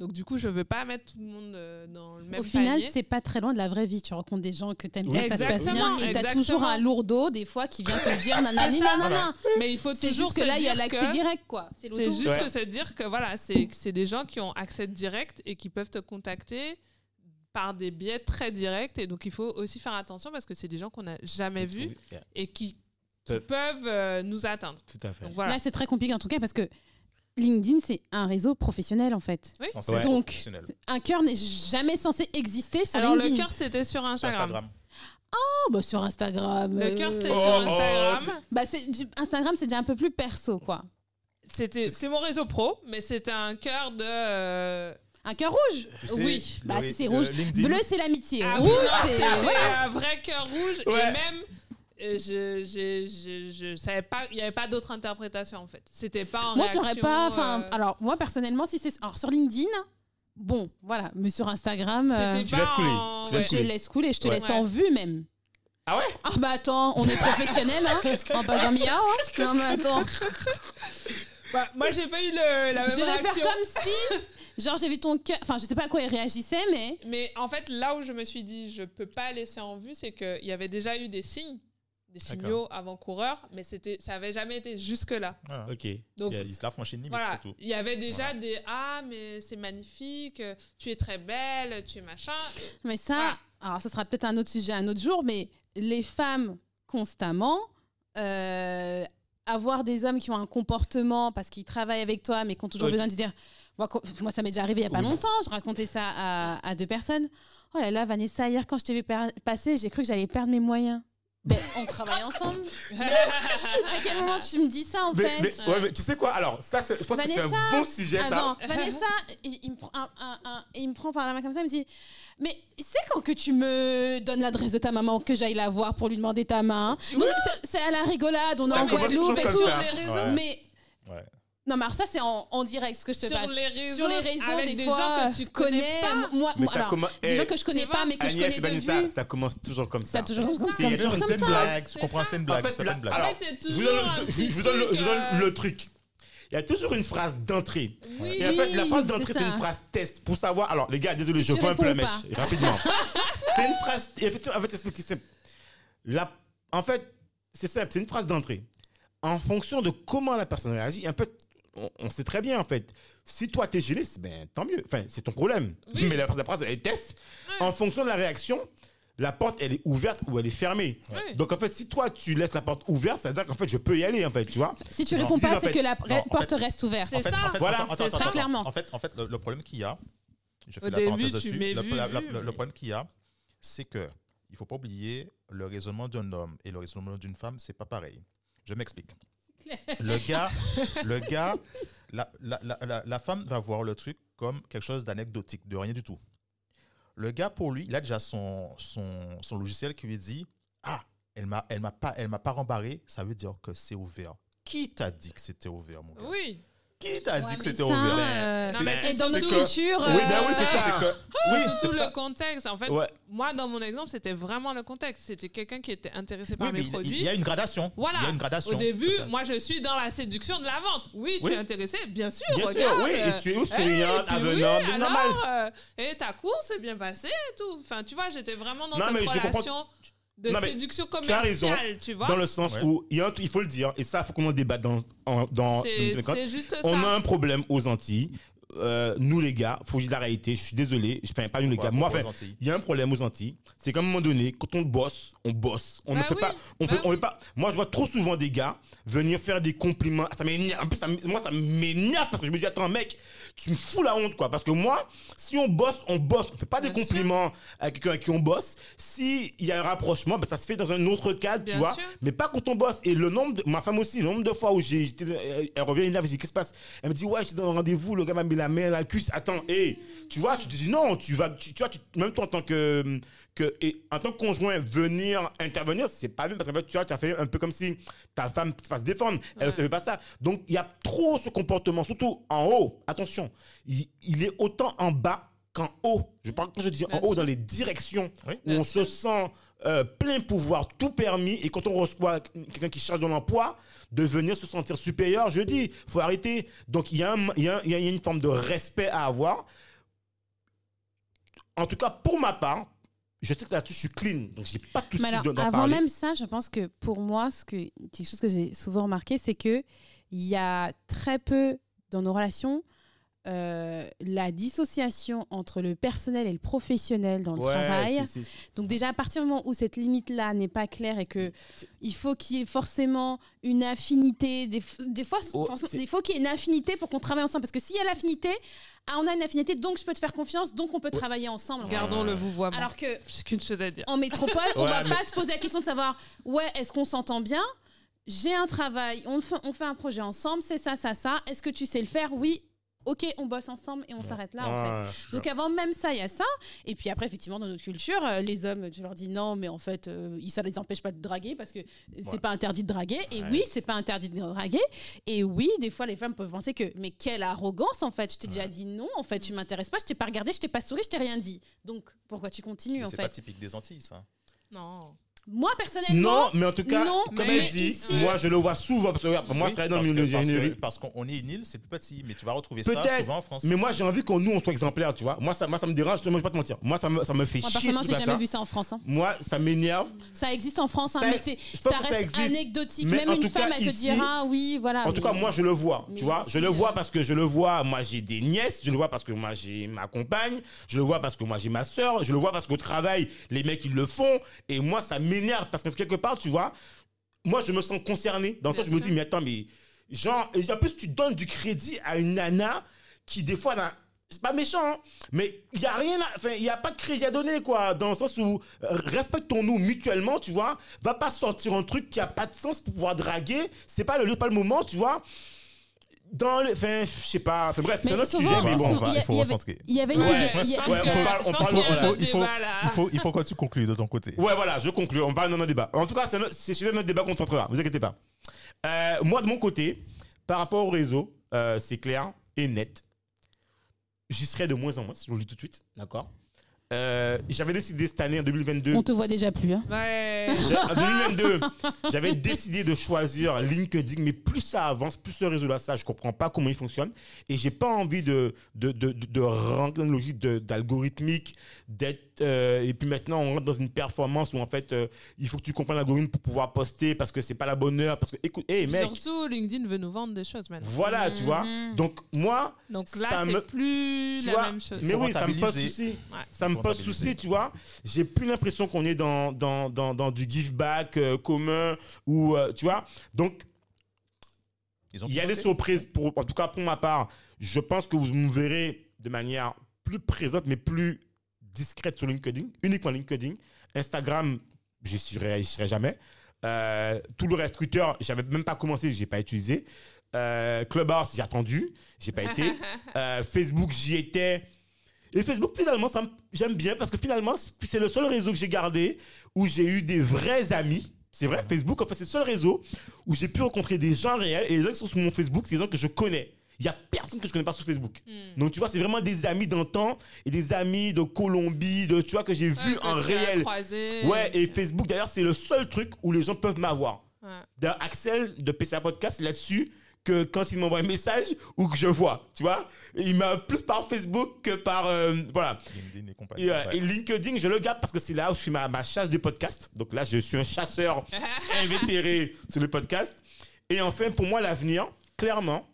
Donc du coup, je veux pas mettre tout le monde euh, dans le même Au final, c'est pas très loin de la vraie vie. Tu rencontres des gens que t'aimes Oui, bien, ça se passe bien, et t'as toujours un lourdeau des fois qui vient te dire nanani nanana. Mais il faut C'est toujours juste que là, il y a l'accès que- direct, quoi. C'est juste Ouais. que se dire que voilà, c'est c'est des gens qui ont accès direct et qui peuvent te contacter par des biais très directs. Et donc, il faut aussi faire attention parce que c'est des gens qu'on n'a jamais vus et qui, qui Peuvent. peuvent euh, nous atteindre. Tout à fait. Donc voilà. Là, c'est très compliqué en tout cas parce que LinkedIn, c'est un réseau professionnel en fait. Oui. Censé Ouais. Donc, professionnel. Un cœur n'est jamais censé exister sur Alors, le LinkedIn. cœur, c'était sur Sur Instagram. Instagram. Oh, bah, sur Instagram. Le cœur, euh, c'était Oh, sur oh, Instagram. bah, c'est du- Instagram, c'est déjà un peu plus perso, quoi. C'était c'est mon réseau pro, mais c'était un cœur de. euh, Un cœur rouge? Oui. le- Bah, si c'est le rouge. LinkedIn, Bleu, c'est l'amitié. Ah rouge, c'est. C'était ouais. un vrai cœur rouge et même je, je, je, je savais pas il n'y avait pas d'autre interprétation en fait c'était pas en Moi, réaction, pas. Enfin, euh, alors, moi, personnellement, si c'est. Alors, sur LinkedIn, bon, voilà. Mais sur Instagram, euh, Tu laisses couler, en- tu je laisse couler, je te Ouais. laisse en vue même. Ah ouais? Ah bah attends, on est professionnel, hein En pas dans miao, hein Non mais attends, Bah, moi j'ai pas eu le, la même je vais faire comme si, genre j'ai vu ton cœur, enfin je sais pas à quoi il réagissait, mais mais en fait là où je me suis dit je peux pas laisser en vue c'est qu'il y avait déjà eu des signes des signaux avant-coureurs mais c'était ça avait jamais été jusque là Voilà. Ok. donc Il se la franchit une limite, Voilà, c'est tout. il y avait déjà des ah mais c'est magnifique, tu es très belle, tu es machin. mais ça, Voilà. alors ça sera peut-être un autre sujet un autre jour, mais les femmes constamment euh, avoir des hommes qui ont un comportement parce qu'ils travaillent avec toi, mais qui ont toujours besoin de dire. Moi, ça m'est déjà arrivé il y a pas Oui. longtemps. Je racontais ça à, à deux personnes. Oh là là, Vanessa, hier quand je t'ai vu passer, j'ai cru que j'allais perdre mes moyens. Ben, on travaille ensemble. Mais à quel moment tu me dis ça en Mais, fait mais- ouais, mais tu sais quoi? Alors, ça, c'est- je pense que c'est Vanessa un bon sujet, Ah ça. non, Vanessa, il, il me prend un- un- un- il me prend par la main comme ça, il me dit Mais c'est quand que tu me donnes l'adresse de ta maman que j'aille la voir pour lui demander ta main? C'est- à la rigolade, on est en Guadeloupe et tout. comme sur ça. les réseaux, Ouais. Mais Ouais. Non, mais alors ça c'est en, en direct ce que je te sur passe. les réseaux, Sur les réseaux, avec des, fois, gens que tu connais, pas. moi, Mais ça alors, des eh, gens que je connais Tu pas, vois, mais que je Agnès connais de vue. ça commence toujours comme Ça ça. a toujours comme Il y a ça. toujours comme c'était une blague. C'est Tu comprends, c'était une En blague. fait, c'était la- pas une blague. alors, En fait, c'est je vous toujours donne, un je- je- petit je vous donne le, je vous donne truc, le truc. Il y a toujours une phrase d'entrée. Oui. Et en fait, la phrase c'est d'entrée, c'est ça. une phrase test pour savoir. Alors, les gars, désolé, Si je tu prends un peu la mèche rapidement. c'est une phrase. et Effectivement, en fait, c'est la, en fait, c'est simple, c'est une phrase d'entrée. En fonction de comment la personne réagit, en fait, on, on sait très bien, en fait. Si toi, t'es gêné, c'est- ben, tant mieux. Enfin, c'est ton problème. Oui. Mais la, la phrase, elle est test. Ouais. En fonction de la réaction, la porte, elle est ouverte ou elle est fermée. Donc, en fait, si toi, tu laisses la porte ouverte, ça veut dire qu'en fait, je peux y aller, en fait, tu vois. Si tu Non, réponds pas, c'est fait- que la non, en porte fait- reste ouverte. C'est En fait, ça. en fait, Voilà. attends, attends, C'est ça. Clairement. En fait, en fait, le, le problème qu'il y a, je fais Au la début, parenthèse tu dessus. Le, vu, la- la- vu, le- problème qu'il y a, c'est que il faut pas oublier le raisonnement d'un homme et le raisonnement d'une femme, c'est pas pareil. Je m'explique. Le gars, le gars, la, femme va voir le truc comme quelque chose d'anecdotique, de rien du tout. Le gars, pour lui, il a déjà son, logiciel qui lui dit Ah, elle m'a, elle m'a pas, m'a pas rembarré, ça veut dire que c'est ouvert. Qui t'a dit que c'était ouvert, mon gars? Oui. Qui t'a Ouais, dit que c'était ouvert? euh, Non, mais Et c'est dans notre que- culture. Oui, ben oui, c'est euh, ça. C'est que- oui, c'est c'est tout pour ça. le contexte. En fait, Ouais. moi, dans mon exemple, c'était vraiment le contexte. C'était quelqu'un qui était intéressé par Oui, mes il- produits. il y a une gradation. Voilà. Il y a une gradation. Au début, moi, je suis dans la séduction de la vente. Oui, tu es intéressé, bien sûr. Bien sûr, oui. euh, Et tu es où hey, souriante, avenante, oui, normal. euh, et ta course s'est bien passée et tout. Enfin, tu vois, j'étais vraiment dans Non, cette relation de Non, séduction as commerciale, raison. tu vois. Dans le sens Ouais. où, il, y a un truc- il faut le dire, et ça, il faut qu'on en débatte dans, en- dans, C'est dans- c'est juste ça. On a un problème aux Antilles. Euh, nous, les gars, faut dire la réalité. Je suis désolé. Je ne pas nous, les gars. Moi, il y a un problème aux Antilles. C'est qu'à un moment donné, quand on bosse, on bosse. On ne Bah fait oui, pas. On bah fait, on oui. fait pas. Moi, je vois trop souvent des gars venir faire des compliments. Ça m'énerve. En plus, ça moi, ça m'énerve parce que je me dis, attends, mec, tu me fous la honte, quoi. Parce que moi, si on bosse, on bosse. On fait pas des Bien sûr. compliments à quelqu'un avec qui on bosse. Si il y a un rapprochement, ben, ça se fait dans un autre cadre, tu vois. sûr. Mais pas quand on bosse. Et le nombre, de, ma femme aussi, le nombre de fois où j'ai, elle revient, là, je dis, qu'est-ce qui se passe? Elle me dit, ouais, j'étais dans un rendez-vous, le gars m'a mis la main, la cuisse. Attends, hé, tu vois, tu te dis, non, tu vas, tu, tu vois, tu- même toi en tant que, que, et en tant que conjoint, venir intervenir, c'est pas bien parce qu'en fait, tu vois, tu as fait un peu comme si ta femme va se défendre. Elle ne Ouais. savait pas ça. Donc, il y a trop ce comportement, surtout en haut. Attention, il, il est autant en bas qu'en haut. Je parle quand je dis en haut, dans les directions Oui. où on se sent euh, plein pouvoir, tout permis, et quand on reçoit quelqu'un qui cherche de l'emploi, de venir se sentir supérieur, je dis, faut arrêter. Donc il y, y a, il y a une forme de respect à avoir. En tout cas, pour ma part, je sais que là-dessus, je suis clean, donc j'ai pas alors, de- d'en avant parler. même ça, je pense que pour moi, ce que, quelque chose que j'ai souvent remarqué, c'est que il y a très peu dans nos relations euh, la dissociation entre le personnel et le professionnel dans le Ouais, travail. c'est- c'est- c'est- Donc déjà à partir du moment où cette limite-là n'est pas claire et que il faut qu'il y ait forcément une affinité, des, des fois, Oh, il faut qu'il y ait une affinité pour qu'on travaille ensemble. Parce que s'il y a l'affinité, ah, on a une affinité, donc je peux te faire confiance, donc on peut travailler ensemble. Gardons le vouvoiement. Alors que J'ai qu'une chose à dire. en métropole, on Ouais, va mais- pas se poser la question de savoir, ouais, est-ce qu'on s'entend bien? J'ai un travail, on fait, on fait un projet ensemble, c'est ça, ça, ça. Est-ce que tu sais le faire? Oui. Ok, on bosse ensemble et on s'arrête là, en fait. Ouais. Donc avant même ça, il y a ça. Et puis après, effectivement, dans notre culture, euh, les hommes, tu leur dis non, mais en fait, euh, ça les empêche pas de draguer parce que c'est Ouais. pas interdit de draguer. Et Ouais, oui, c'est- c'est pas interdit de draguer. Et oui, des fois, les femmes peuvent penser que, mais quelle arrogance en fait. Je t'ai déjà dit non, en fait, tu m'intéresses pas, je t'ai pas regardé, je t'ai pas souri, je t'ai rien dit. Donc pourquoi tu continues Mais en C'est fait pas typique des Antilles, ça. Non. Moi personnellement, Non, mais en tout cas, non, comme elle dit, ici- moi je le vois souvent parce que moi je travaille dans le milieu de parce que- l'ingénierie. Parce qu'on est une île, c'est plus petit, mais tu vas retrouver ça souvent en France. Mais moi j'ai envie qu'on nous on soit exemplaires, tu vois. Moi ça, moi ça me dérange, moi je vais pas te mentir. Moi ça me, ça me fait moi chier. personnellement, ce j'ai truc jamais ça. vu ça en France. hein. Moi ça m'énerve. Ça existe en France, hein, Ça- mais ça reste existe. anecdotique. Mais Même une femme, cas, elle te ici- dira oui, voilà. En tout cas, moi, je le vois. Tu vois, je le vois euh, parce que je le vois. Moi, j'ai des nièces. Je le vois parce que moi, j'ai ma compagne. Je le vois parce que moi, j'ai ma soeur. Je le vois parce qu'au travail, les mecs, ils le font. Et moi, ça m'énerve parce que quelque part, tu vois, moi, je me sens concerné. Dans le sens, je me dis, mais attends, mais genre, et en plus, tu donnes du crédit à une nana qui, des fois, n'a- c'est pas méchant, hein, mais il y a rien, à- enfin, il y a pas de crédit à donner, quoi, dans le sens où euh, respectons-nous mutuellement, tu vois, va pas sortir un truc qui a pas de sens pour pouvoir draguer, c'est pas le lieu, pas le moment, tu vois. Dans le, enfin, je sais pas, enfin, bref, c'est un autre souvent, sujet, mais bon. il faut il y avait- recentrer. Il y avait une Ouais, on parle- on voilà. il, faut, il, faut, il, faut, il faut que tu conclues de ton côté. Ouais, voilà, je conclue. On parle dans notre débat. En tout cas, c'est chez notre débat qu'on tentera. Vous inquiétez pas. Euh, moi, de mon côté, par rapport au réseau, euh, c'est clair et net. J'y serai de moins en moins, je vous le dis tout de suite. D'accord? Euh, J'avais décidé cette année, en 2022, On te voit déjà plus. hein. Ouais. en 2022, j'avais décidé de choisir LinkedIn, mais plus ça avance, plus ce réseau-là, ça, je comprends pas comment il fonctionne. Et j'ai pas envie de, de, de, de, de rentrer dans une logique de- d'algorithmique, d'être. Euh, et puis maintenant, on rentre dans une performance où en fait, euh, il faut que tu comprennes l'algorithme pour pouvoir poster parce que c'est pas la bonne heure. Parce que, écoute, mec, Surtout, LinkedIn veut nous vendre des choses maintenant. voilà, tu vois. Mhm. Donc, moi, Donc Ça là, me- c'est plus tu la vois, même chose. mais oui, ça me pose souci. Ouais. Ça me pose souci, tu vois. J'ai plus l'impression qu'on est dans, dans, dans, dans du give back euh, commun ou, euh, tu vois. Donc, il y a des surprises, pour, en tout cas pour ma part. Je pense que vous me verrez de manière plus présente, mais plus discrète sur LinkedIn, uniquement LinkedIn. Instagram, je serai, serai jamais. Euh, tout le reste, Twitter, j'avais même pas commencé, j'ai pas utilisé. Euh, Clubhouse, j'ai attendu, j'ai pas été. Euh, Facebook, j'y étais. Et Facebook, finalement, ça j'aime bien parce que finalement, c'est le seul réseau que j'ai gardé où j'ai eu des vrais amis. C'est vrai, Facebook, en fait, c'est le seul réseau où j'ai pu rencontrer des gens réels. Et les gens qui sont sur mon Facebook, c'est des gens que je connais. Il n'y a personne que je connais pas sur Facebook. Hmm. Donc, tu vois, c'est vraiment des amis d'antan et des amis de Colombie, de, tu vois, que j'ai vu Ouais, en réel. croisé. Ouais, et Facebook, d'ailleurs, c'est le seul truc où les gens peuvent m'avoir. Ouais. D'ailleurs, Axel de PCA Podcast, là-dessus, que quand il m'envoie un message ou que je vois, tu vois. Il m'a plus par Facebook que par euh, voilà. LinkedIn et compagnie. Et, euh, Ouais. et LinkedIn, je le garde parce que c'est là où je suis ma, ma chasse de podcast. Donc là, je suis un chasseur invétéré sur le podcast. Et enfin, pour moi, l'avenir, clairement,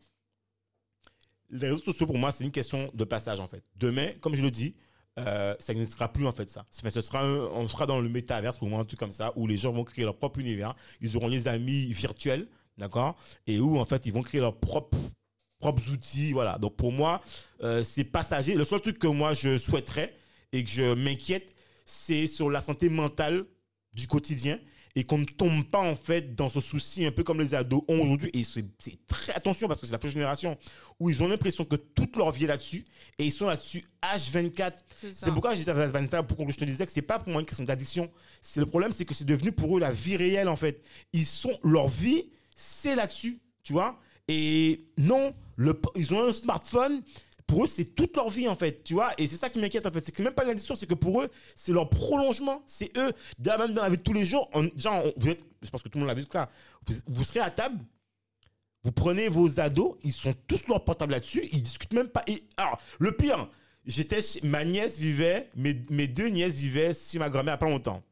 les réseaux sociaux, pour moi, c'est une question de passage, en fait. Demain, comme je le dis, euh, ça n'existera plus, en fait, ça. Ce sera un- on sera dans le métaverse, pour moi, un truc comme ça, où les gens vont créer leur propre univers. Ils auront les amis virtuels, d'accord? Et où, en fait, ils vont créer leurs propres propres outils, voilà. Donc pour moi, euh, c'est passager. Le seul truc que moi je souhaiterais et que je m'inquiète, c'est sur la santé mentale du quotidien et qu'on ne tombe pas en fait dans ce souci un peu comme les ados ont aujourd'hui. Et c'est très attention parce que c'est la prochaine génération où ils ont l'impression que toute leur vie est là-dessus et ils sont là-dessus H24. C'est pourquoi je pour que te disais que c'est pas pour moi une question d'addiction. C'est le problème, c'est que c'est devenu pour eux la vie réelle en fait. Ils sont leur vie, c'est là-dessus, tu vois. Et non, le, ils ont un smartphone. Pour eux, c'est toute leur vie en fait, tu vois. Et c'est ça qui m'inquiète en fait. C'est que même pas une addiction, c'est que pour eux, c'est leur prolongement. C'est eux, déjà, même dans la vie de tous les jours. Genre, on- je pense que tout le monde l'a vu ça. Vous, vous serez à table, vous prenez vos ados, ils sont tous leur portable là-dessus, ils discutent même pas. Et, alors, le pire, j'étais ma nièce vivait, mes, mes deux nièces vivaient chez ma grand-mère pas longtemps.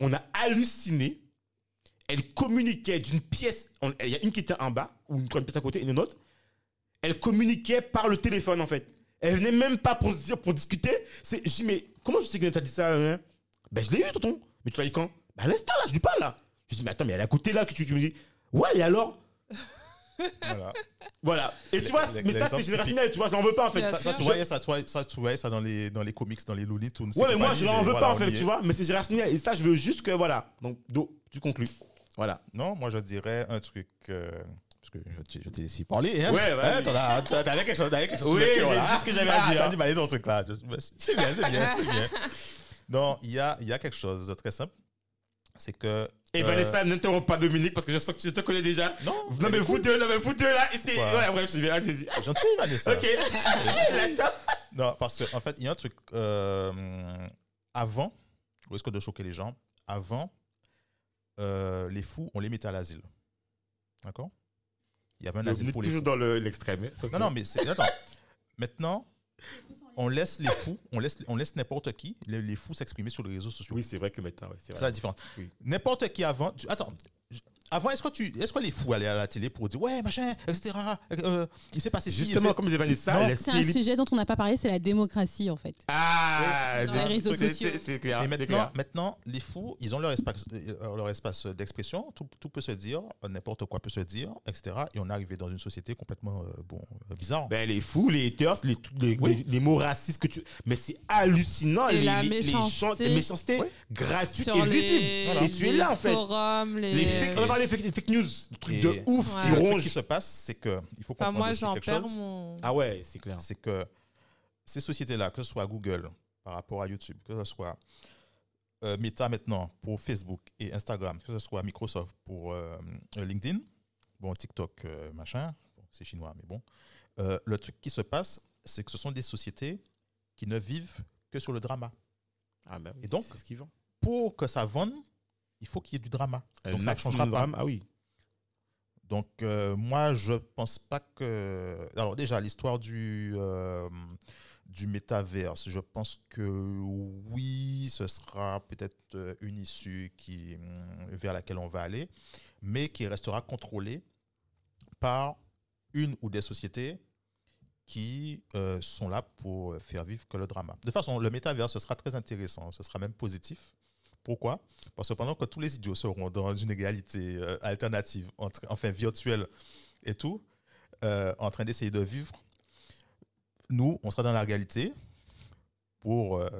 On a halluciné. Elle communiquait d'une pièce. Il y a une qui était en bas, ou une pièce à côté, et une autre. Elle communiquait par le téléphone, en fait. Elle venait même pas pour se dire, pour discuter. C'est, je dis, mais comment je sais que tu as dit ça hein? Ben, je l'ai eu, tonton. Mais tu l'as eu quand? Ben, à l'instant, là, je dis pas, là. Je dis, mais attends, mais elle est à côté, là, que tu, tu me dis? Ouais, et alors? Voilà. Voilà. Et tu vois, mais ça, c'est générationnel, tu vois, je n'en veux pas, en fait. Ça- Ça, tu voyais ça, tu voyais ça, tu voyais ça dans les, dans les comics, dans les Looney Tunes. Ouais, mais moi, je n'en veux voilà, pas, en fait, tu vois. Mais c'est générationnel. Et ça, je veux juste que, voilà. Donc, Do, tu conclus. Voilà. Non, moi, je dirais un truc. euh, parce que je t'ai- je t'ai laissé parler. Hein? Ouais, vas-y. Hein, T'avais quelque chose, t'avais quelque chose Oui, j'ai là. dit ce que j'avais à Ah, dire. T'as dit, bah, ton truc là. C'est bien, c'est bien, c'est bien. Non, il y a, y a quelque chose de très simple. C'est que. Et euh, Vanessa, n'interromps pas Dominique parce que je sens que je te connais déjà. Non, Non, mais vous deux, non, mais vous deux là, et c'est. Ouais. Ouais, bref, je vais allez-y. Gentil, Vanessa. Ok. Non, parce qu'en en fait, il y a un truc. euh, avant, au risque de choquer les gens, avant, euh, les fous, on les mettait à l'asile. D'accord? Il y avait un asile pour les toujours fous. dans le- l'extrême. Non, non, mais c'est. Attends. Maintenant, on laisse les fous, on laisse, on laisse n'importe qui, les, les fous s'exprimer sur les réseaux sociaux. Oui, c'est vrai que maintenant, ouais, c'est la différence. Oui. N'importe qui avant. tu- attends. Avant, est-ce que, tu, est-ce que les fous allaient à la télé pour dire ouais, machin, etc. euh, il s'est passé Justement, comme disait Vanessa. C'est un sujet dont on n'a pas parlé, c'est la démocratie en fait. Ah, Dans les réseaux sociaux. c'est- C'est clair. Et maintenant, clair. maintenant, les fous, ils ont leur espace, euh, leur espace d'expression, tout, tout peut se dire, n'importe quoi peut se dire, etc. Et on est arrivé dans une société complètement euh, bon, euh, bizarre. Ben, les fous, les haters, les, les, Oui. les- les mots racistes que tu. Mais c'est hallucinant. Et les, la les, méchanceté. méchancetés Oui. gratuites et les, visibles. Et tu es là, en fait. forums, les... Les parler des fake, news. Des trucs Et- de ouf Ouais. qui le truc rongent. qui se passe, c'est que il faut Enfin, comprendre moi, aussi j'en quelque perds chose. mon... Ah ouais, c'est clair. c'est que ces sociétés-là, que ce soit Google par rapport à YouTube, que ce soit euh, Meta maintenant pour Facebook et Instagram, que ce soit Microsoft pour euh, LinkedIn, bon, TikTok, euh, machin, bon, c'est chinois, mais bon. Euh, le truc qui se passe, c'est que ce sont des sociétés qui ne vivent que sur le drama. Ah ben oui, Et donc, c'est ce qu'ils vendent. Pour que ça vende, il faut qu'il y ait du drama. Euh, Donc ça changera pas. Ah oui. Donc, euh, moi, je pense pas que. Alors, déjà, l'histoire du, euh, du métaverse, je pense que oui, ce sera peut-être une issue qui, hum, vers laquelle on va aller, mais qui restera contrôlée par une ou des sociétés qui euh, sont là pour faire vivre que le drama. De toute façon, le métaverse, ce sera très intéressant, ce sera même positif. Pourquoi? Parce que pendant que tous les idiots seront dans une égalité euh, alternative, entre, enfin virtuelle et tout, euh, en train d'essayer de vivre, nous, on sera dans la réalité pour... euh,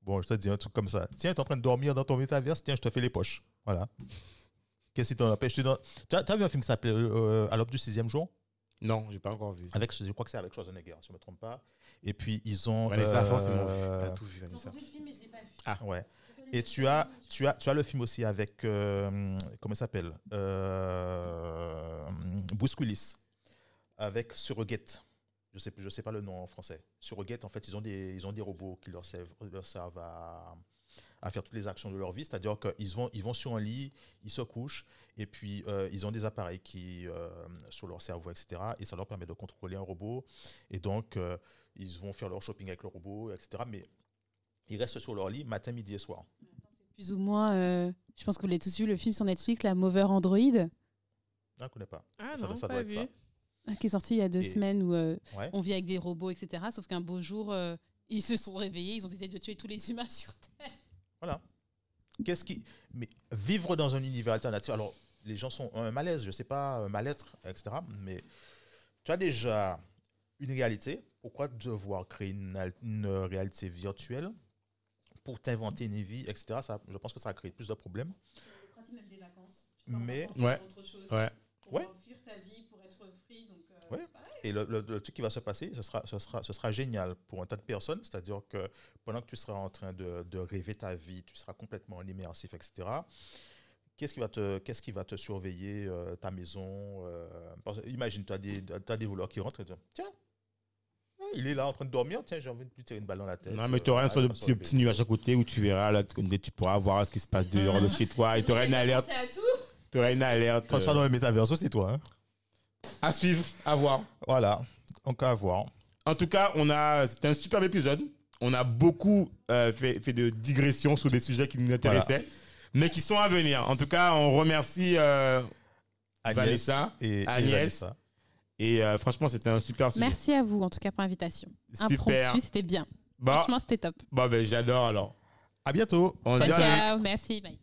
bon, je te dis un truc comme ça. Tiens, tu es en train de dormir dans ton métaverse, tiens, je te fais les poches. Voilà. Qu'est-ce qui t'en empêche? Tu dans... as, vu un film qui s'appelle euh, À l'aube du sixième jour? Non, j'ai pas encore vu. ça. avec, Je crois que c'est avec Schwarzenegger, si je ne me trompe pas. Et puis, ils ont... Vanessa, forcément. euh, T'as tout vu, Vanessa. Ouais. Et tu as, tu as, tu as le film aussi avec, euh, comment il s'appelle euh, avec Surrogate. Je sais, je sais pas le nom en français. Surrogate, en fait, ils ont des, ils ont des robots qui leur servent, à, faire toutes les actions de leur vie. C'est-à-dire qu'ils vont, ils vont sur un lit, ils se couchent, et puis euh, ils ont des appareils qui, euh, sur leur cerveau, etc. Et ça leur permet de contrôler un robot. Et donc, ils vont faire leur shopping avec le robot, etc. Mais ils restent sur leur lit matin, midi et soir. Plus ou moins, euh, je pense que vous l'avez tous vu, le film sur Netflix, La Mover Android, je ne connais pas. Ah Ça- non, ça pas doit être vu. ça. qui est sorti il y a deux Et- semaines où euh, Ouais. on vit avec des robots, etc. Sauf qu'un beau jour, euh, ils se sont réveillés, ils ont essayé de tuer tous les humains sur Terre. Voilà. Qu'est-ce qui. Mais vivre dans un univers alternatif. Alors, les gens sont un malaise, je sais pas, un mal-être, etc. Mais tu as déjà une réalité. Pourquoi devoir créer une réalité virtuelle pour t'inventer une vie, etc. Ça, je pense que ça a créé plus de problèmes. Mais- Ouais. Ouais. Pour Ouais. fuir ta vie, pour être free. Donc, euh, Ouais. Et le, le- le truc qui va se passer, ce sera, ce, sera, ce sera génial pour un tas de personnes. C'est-à-dire que pendant que tu seras en train de, de rêver ta vie, tu seras complètement immersif, etc. Qu'est-ce qui va te, qu'est-ce qui va te surveiller euh, ta maison euh, Imagine, tu as des, t'as des voleurs qui rentrent et disent Tiens, il est là en train de dormir, tiens, j'ai envie de lui tirer une balle dans la tête. Non, mais tu auras un Euh, sorte de petit, nuage à côté où tu verras, là, tu pourras voir ce qui se passe dehors de chez toi et tu auras une alerte. C'est à tout. Tu auras une alerte. Comme ça dans le métaverse aussi, toi. hein. à suivre, à voir. Voilà, donc à voir. En tout cas, on a, c'était un superbe épisode. On a beaucoup euh, fait, fait de digressions sur des sujets qui nous intéressaient, mais qui sont à venir. En tout cas, on remercie euh, Agnès Vanessa et, et Agnès. Vanessa. Et euh, franchement, c'était un super sujet. Merci à vous, en tout cas, pour l'invitation. Super. Impromptu, c'était bien. Bah, Franchement, c'était top. bah, ben, j'adore alors. À bientôt. On Ciao, ciao. Merci. Bye.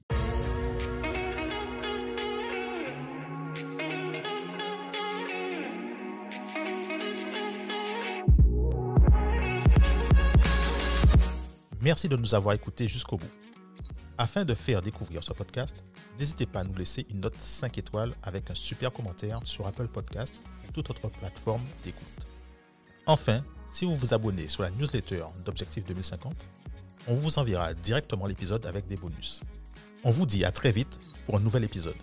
Merci de nous avoir écoutés jusqu'au bout. Afin de faire découvrir ce podcast, n'hésitez pas à nous laisser une note 5 étoiles avec un super commentaire sur Apple Podcast toute autre plateforme d'écoute. Enfin, si vous vous abonnez sur la newsletter d'Objectif 2050, on vous enverra directement l'épisode avec des bonus. On vous dit à très vite pour un nouvel épisode.